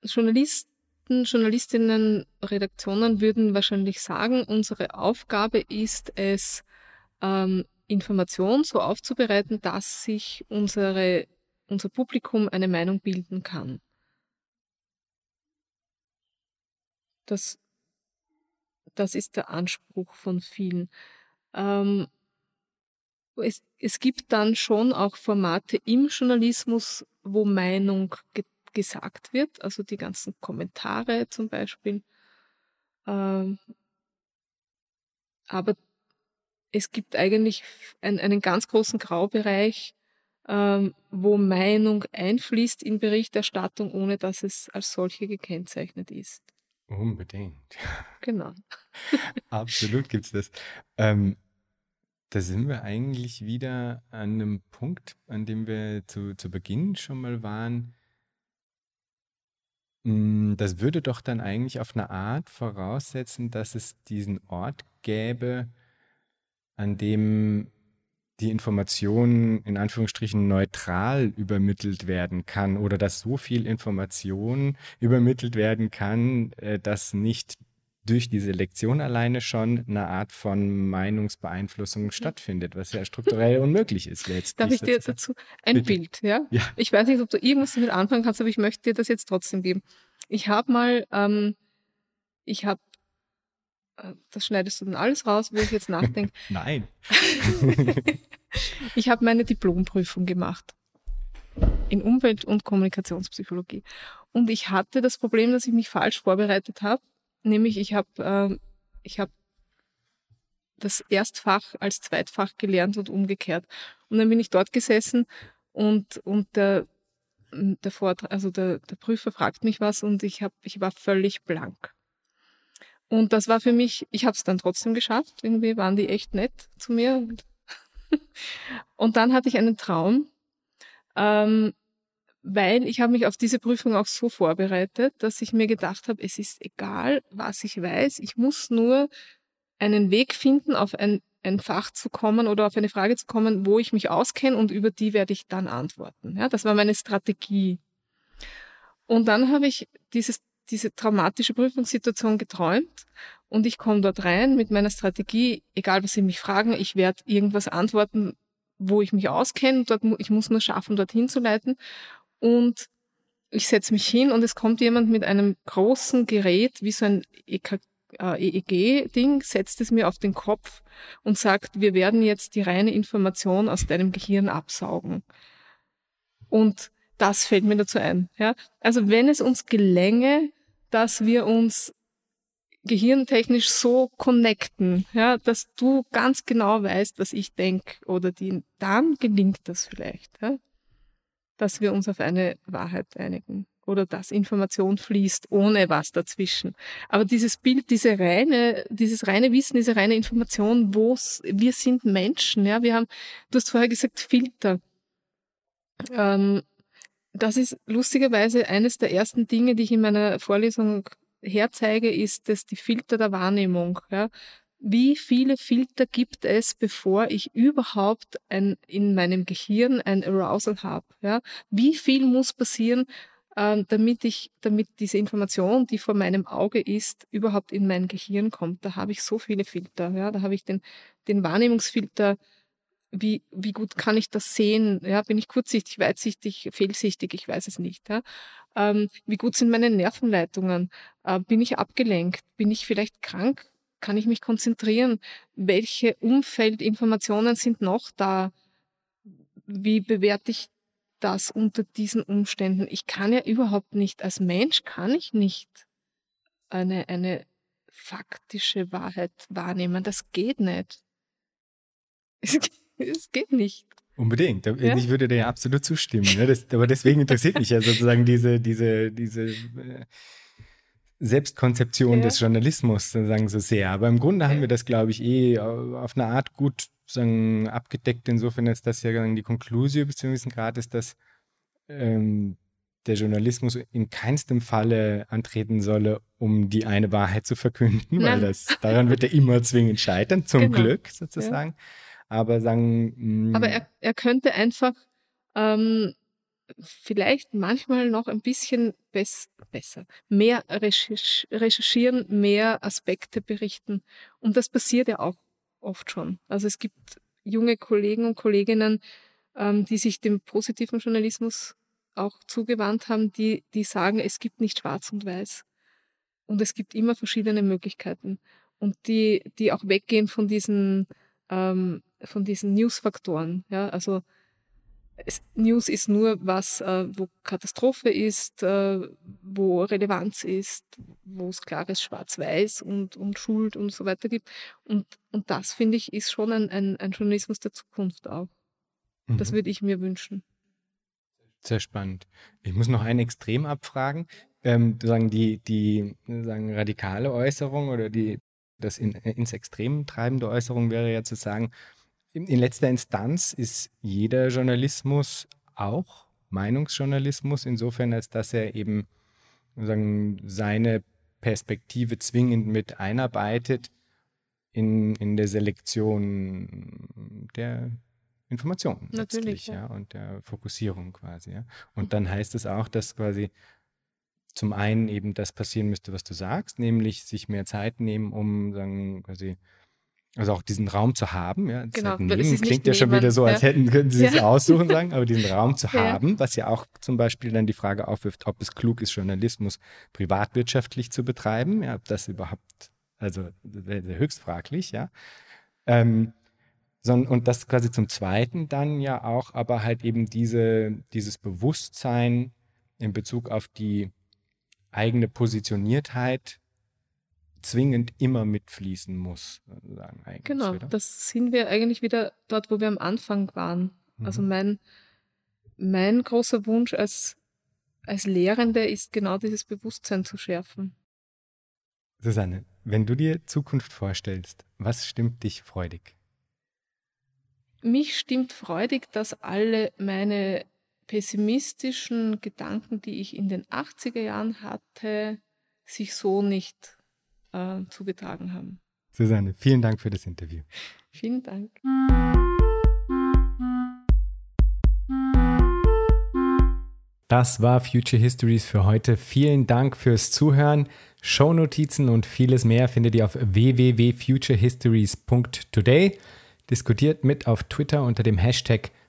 Journalisten, Journalistinnen, Redaktionen würden wahrscheinlich sagen, unsere Aufgabe ist es, ähm, Information so aufzubereiten, dass sich unsere, unser Publikum eine Meinung bilden kann. Das, das ist der Anspruch von vielen. Ähm, es, es gibt dann schon auch Formate im Journalismus, wo Meinung ge gesagt wird, also die ganzen Kommentare zum Beispiel. Ähm, aber es gibt eigentlich ein, einen ganz großen Graubereich, ähm, wo Meinung einfließt in Berichterstattung, ohne dass es als solche gekennzeichnet ist. Unbedingt. [LAUGHS] Genau. Absolut gibt es das. Ähm, da sind wir eigentlich wieder an einem Punkt, an dem wir zu, zu Beginn schon mal waren. Hm, das würde doch dann eigentlich auf eine Art voraussetzen, dass es diesen Ort gäbe, an dem die Information in Anführungsstrichen neutral übermittelt werden kann oder dass so viel Information übermittelt werden kann, äh, dass nicht durch diese Lektion alleine schon eine Art von Meinungsbeeinflussung stattfindet, was ja strukturell [LAUGHS] unmöglich ist letztlich. Darf ich dir dazu ein Bitte. Bild, ja? ja? Ich weiß nicht, ob du irgendwas damit anfangen kannst, aber ich möchte dir das jetzt trotzdem geben. Ich habe mal, ähm, ich habe äh, das schneidest du dann alles raus, wo ich jetzt nachdenke. [LAUGHS] Nein. [LAUGHS] ich habe meine Diplomprüfung gemacht in Umwelt- und Kommunikationspsychologie. Und ich hatte das Problem, dass ich mich falsch vorbereitet habe. Nämlich ich habe äh, ich hab das Erstfach als Zweitfach gelernt und umgekehrt. Und dann bin ich dort gesessen und, und der, der, Vortrag, also der, der Prüfer fragt mich was und ich, hab, ich war völlig blank. Und das war für mich, ich habe es dann trotzdem geschafft. Irgendwie waren die echt nett zu mir. Und [LAUGHS] dann hatte ich einen Traum, ähm, weil ich habe mich auf diese Prüfung auch so vorbereitet, dass ich mir gedacht habe, es ist egal, was ich weiß, ich muss nur einen Weg finden, auf ein, ein Fach zu kommen oder auf eine Frage zu kommen, wo ich mich auskenne und über die werde ich dann antworten. Ja, das war meine Strategie. Und dann habe ich dieses diese traumatische Prüfungssituation geträumt und ich komme dort rein mit meiner Strategie, egal was Sie mich fragen, ich werde irgendwas antworten, wo ich mich auskenne, dort, ich muss nur schaffen, dorthin zu leiten und ich setze mich hin und es kommt jemand mit einem großen Gerät, wie so ein EK, äh, EEG-Ding, setzt es mir auf den Kopf und sagt, wir werden jetzt die reine Information aus deinem Gehirn absaugen. Und das fällt mir dazu ein. Ja? Also wenn es uns gelänge, dass wir uns gehirntechnisch so connecten, ja, dass du ganz genau weißt, was ich denke oder die, dann gelingt das vielleicht, ja? Dass wir uns auf eine Wahrheit einigen oder dass Information fließt, ohne was dazwischen. Aber dieses Bild, diese reine, dieses reine Wissen, diese reine Information, wo wir sind Menschen, ja, wir haben, du hast vorher gesagt, Filter. Ähm, das ist lustigerweise eines der ersten Dinge, die ich in meiner Vorlesung herzeige, ist das die Filter der Wahrnehmung. Ja. Wie viele Filter gibt es, bevor ich überhaupt ein, in meinem Gehirn ein Arousal habe? Ja? Wie viel muss passieren, äh, damit ich, damit diese Information, die vor meinem Auge ist, überhaupt in mein Gehirn kommt? Da habe ich so viele Filter. Ja? Da habe ich den, den Wahrnehmungsfilter, wie, wie gut kann ich das sehen? Ja, bin ich kurzsichtig, weitsichtig, fehlsichtig? Ich weiß es nicht. Ja? Ähm, wie gut sind meine Nervenleitungen? Äh, bin ich abgelenkt? Bin ich vielleicht krank? Kann ich mich konzentrieren? Welche Umfeldinformationen sind noch da? Wie bewerte ich das unter diesen Umständen? Ich kann ja überhaupt nicht, als Mensch kann ich nicht eine, eine faktische Wahrheit wahrnehmen. Das geht nicht. [LAUGHS] Es, es geht nicht. Unbedingt. Ja? Ich würde dir ja absolut zustimmen. Ne? Das, aber deswegen interessiert mich ja sozusagen diese, diese, diese äh, Selbstkonzeption ja. des Journalismus sozusagen so sehr. Aber im Grunde haben wir das, glaube ich, eh auf eine Art gut sagen, abgedeckt, insofern als das ja die Konklusion bis zu einem gewissen Grad ist, dass ähm, der Journalismus in keinstem Falle antreten solle, um die eine Wahrheit zu verkünden, weil das, daran wird er immer zwingend scheitern, zum genau. Glück sozusagen. Ja aber sagen. Mh, mm, aber er, er könnte einfach ähm, vielleicht manchmal noch ein bisschen bess besser, mehr recherchieren, mehr Aspekte berichten. Und das passiert ja auch oft schon. Also es gibt junge Kollegen und Kolleginnen, ähm, die sich dem positiven Journalismus auch zugewandt haben, die, die sagen, es gibt nicht schwarz und weiß. Und es gibt immer verschiedene Möglichkeiten. Und die, die auch weggehen von diesen ähm, von diesen News-Faktoren. Ja? Also es, News ist nur was, äh, wo Katastrophe ist, äh, wo Relevanz ist, wo es klares Schwarz-Weiß und, und Schuld und so weiter gibt. Und, und das, finde ich, ist schon ein, ein, ein Journalismus der Zukunft auch. Mhm. Das würde ich mir wünschen. Sehr spannend. Ich muss noch ein Extrem abfragen. Ähm, sagen die, die sagen radikale Äußerung oder die das in, ins Extrem treibende Äußerung wäre ja zu sagen, in letzter Instanz ist jeder Journalismus auch Meinungsjournalismus, insofern als dass er eben sagen, seine Perspektive zwingend mit einarbeitet in, in der Selektion der Informationen Natürlich, ja. ja. und der Fokussierung quasi. Ja. Und dann heißt es auch, dass quasi zum einen eben das passieren müsste, was du sagst, nämlich sich mehr Zeit nehmen, um sagen, quasi also auch diesen Raum zu haben, ja. Genau, halt nehmen, klingt ja schon wieder so, als ja. hätten, könnten sie es ja. aussuchen, sagen, aber diesen Raum [LAUGHS] zu haben, was ja auch zum Beispiel dann die Frage aufwirft, ob es klug ist, Journalismus privatwirtschaftlich zu betreiben, ja, ob das überhaupt, also höchst fraglich, ja. Ähm, sondern, und das quasi zum Zweiten dann ja auch, aber halt eben diese, dieses Bewusstsein in Bezug auf die eigene Positioniertheit zwingend immer mitfließen muss. genau, wieder. das sind wir eigentlich wieder dort, wo wir am Anfang waren. Mhm. Also mein, mein großer Wunsch als, als Lehrende ist genau dieses Bewusstsein zu schärfen. Susanne, wenn du dir Zukunft vorstellst, was stimmt dich freudig? Mich stimmt freudig, dass alle meine pessimistischen Gedanken, die ich in den 80er Jahren hatte, sich so nicht äh, zugetragen haben. Susanne, vielen Dank für das Interview. Vielen Dank. Das war Future Histories für heute. Vielen Dank fürs Zuhören. Shownotizen und vieles mehr findet ihr auf www.futurehistories.today. Diskutiert mit auf Twitter unter dem Hashtag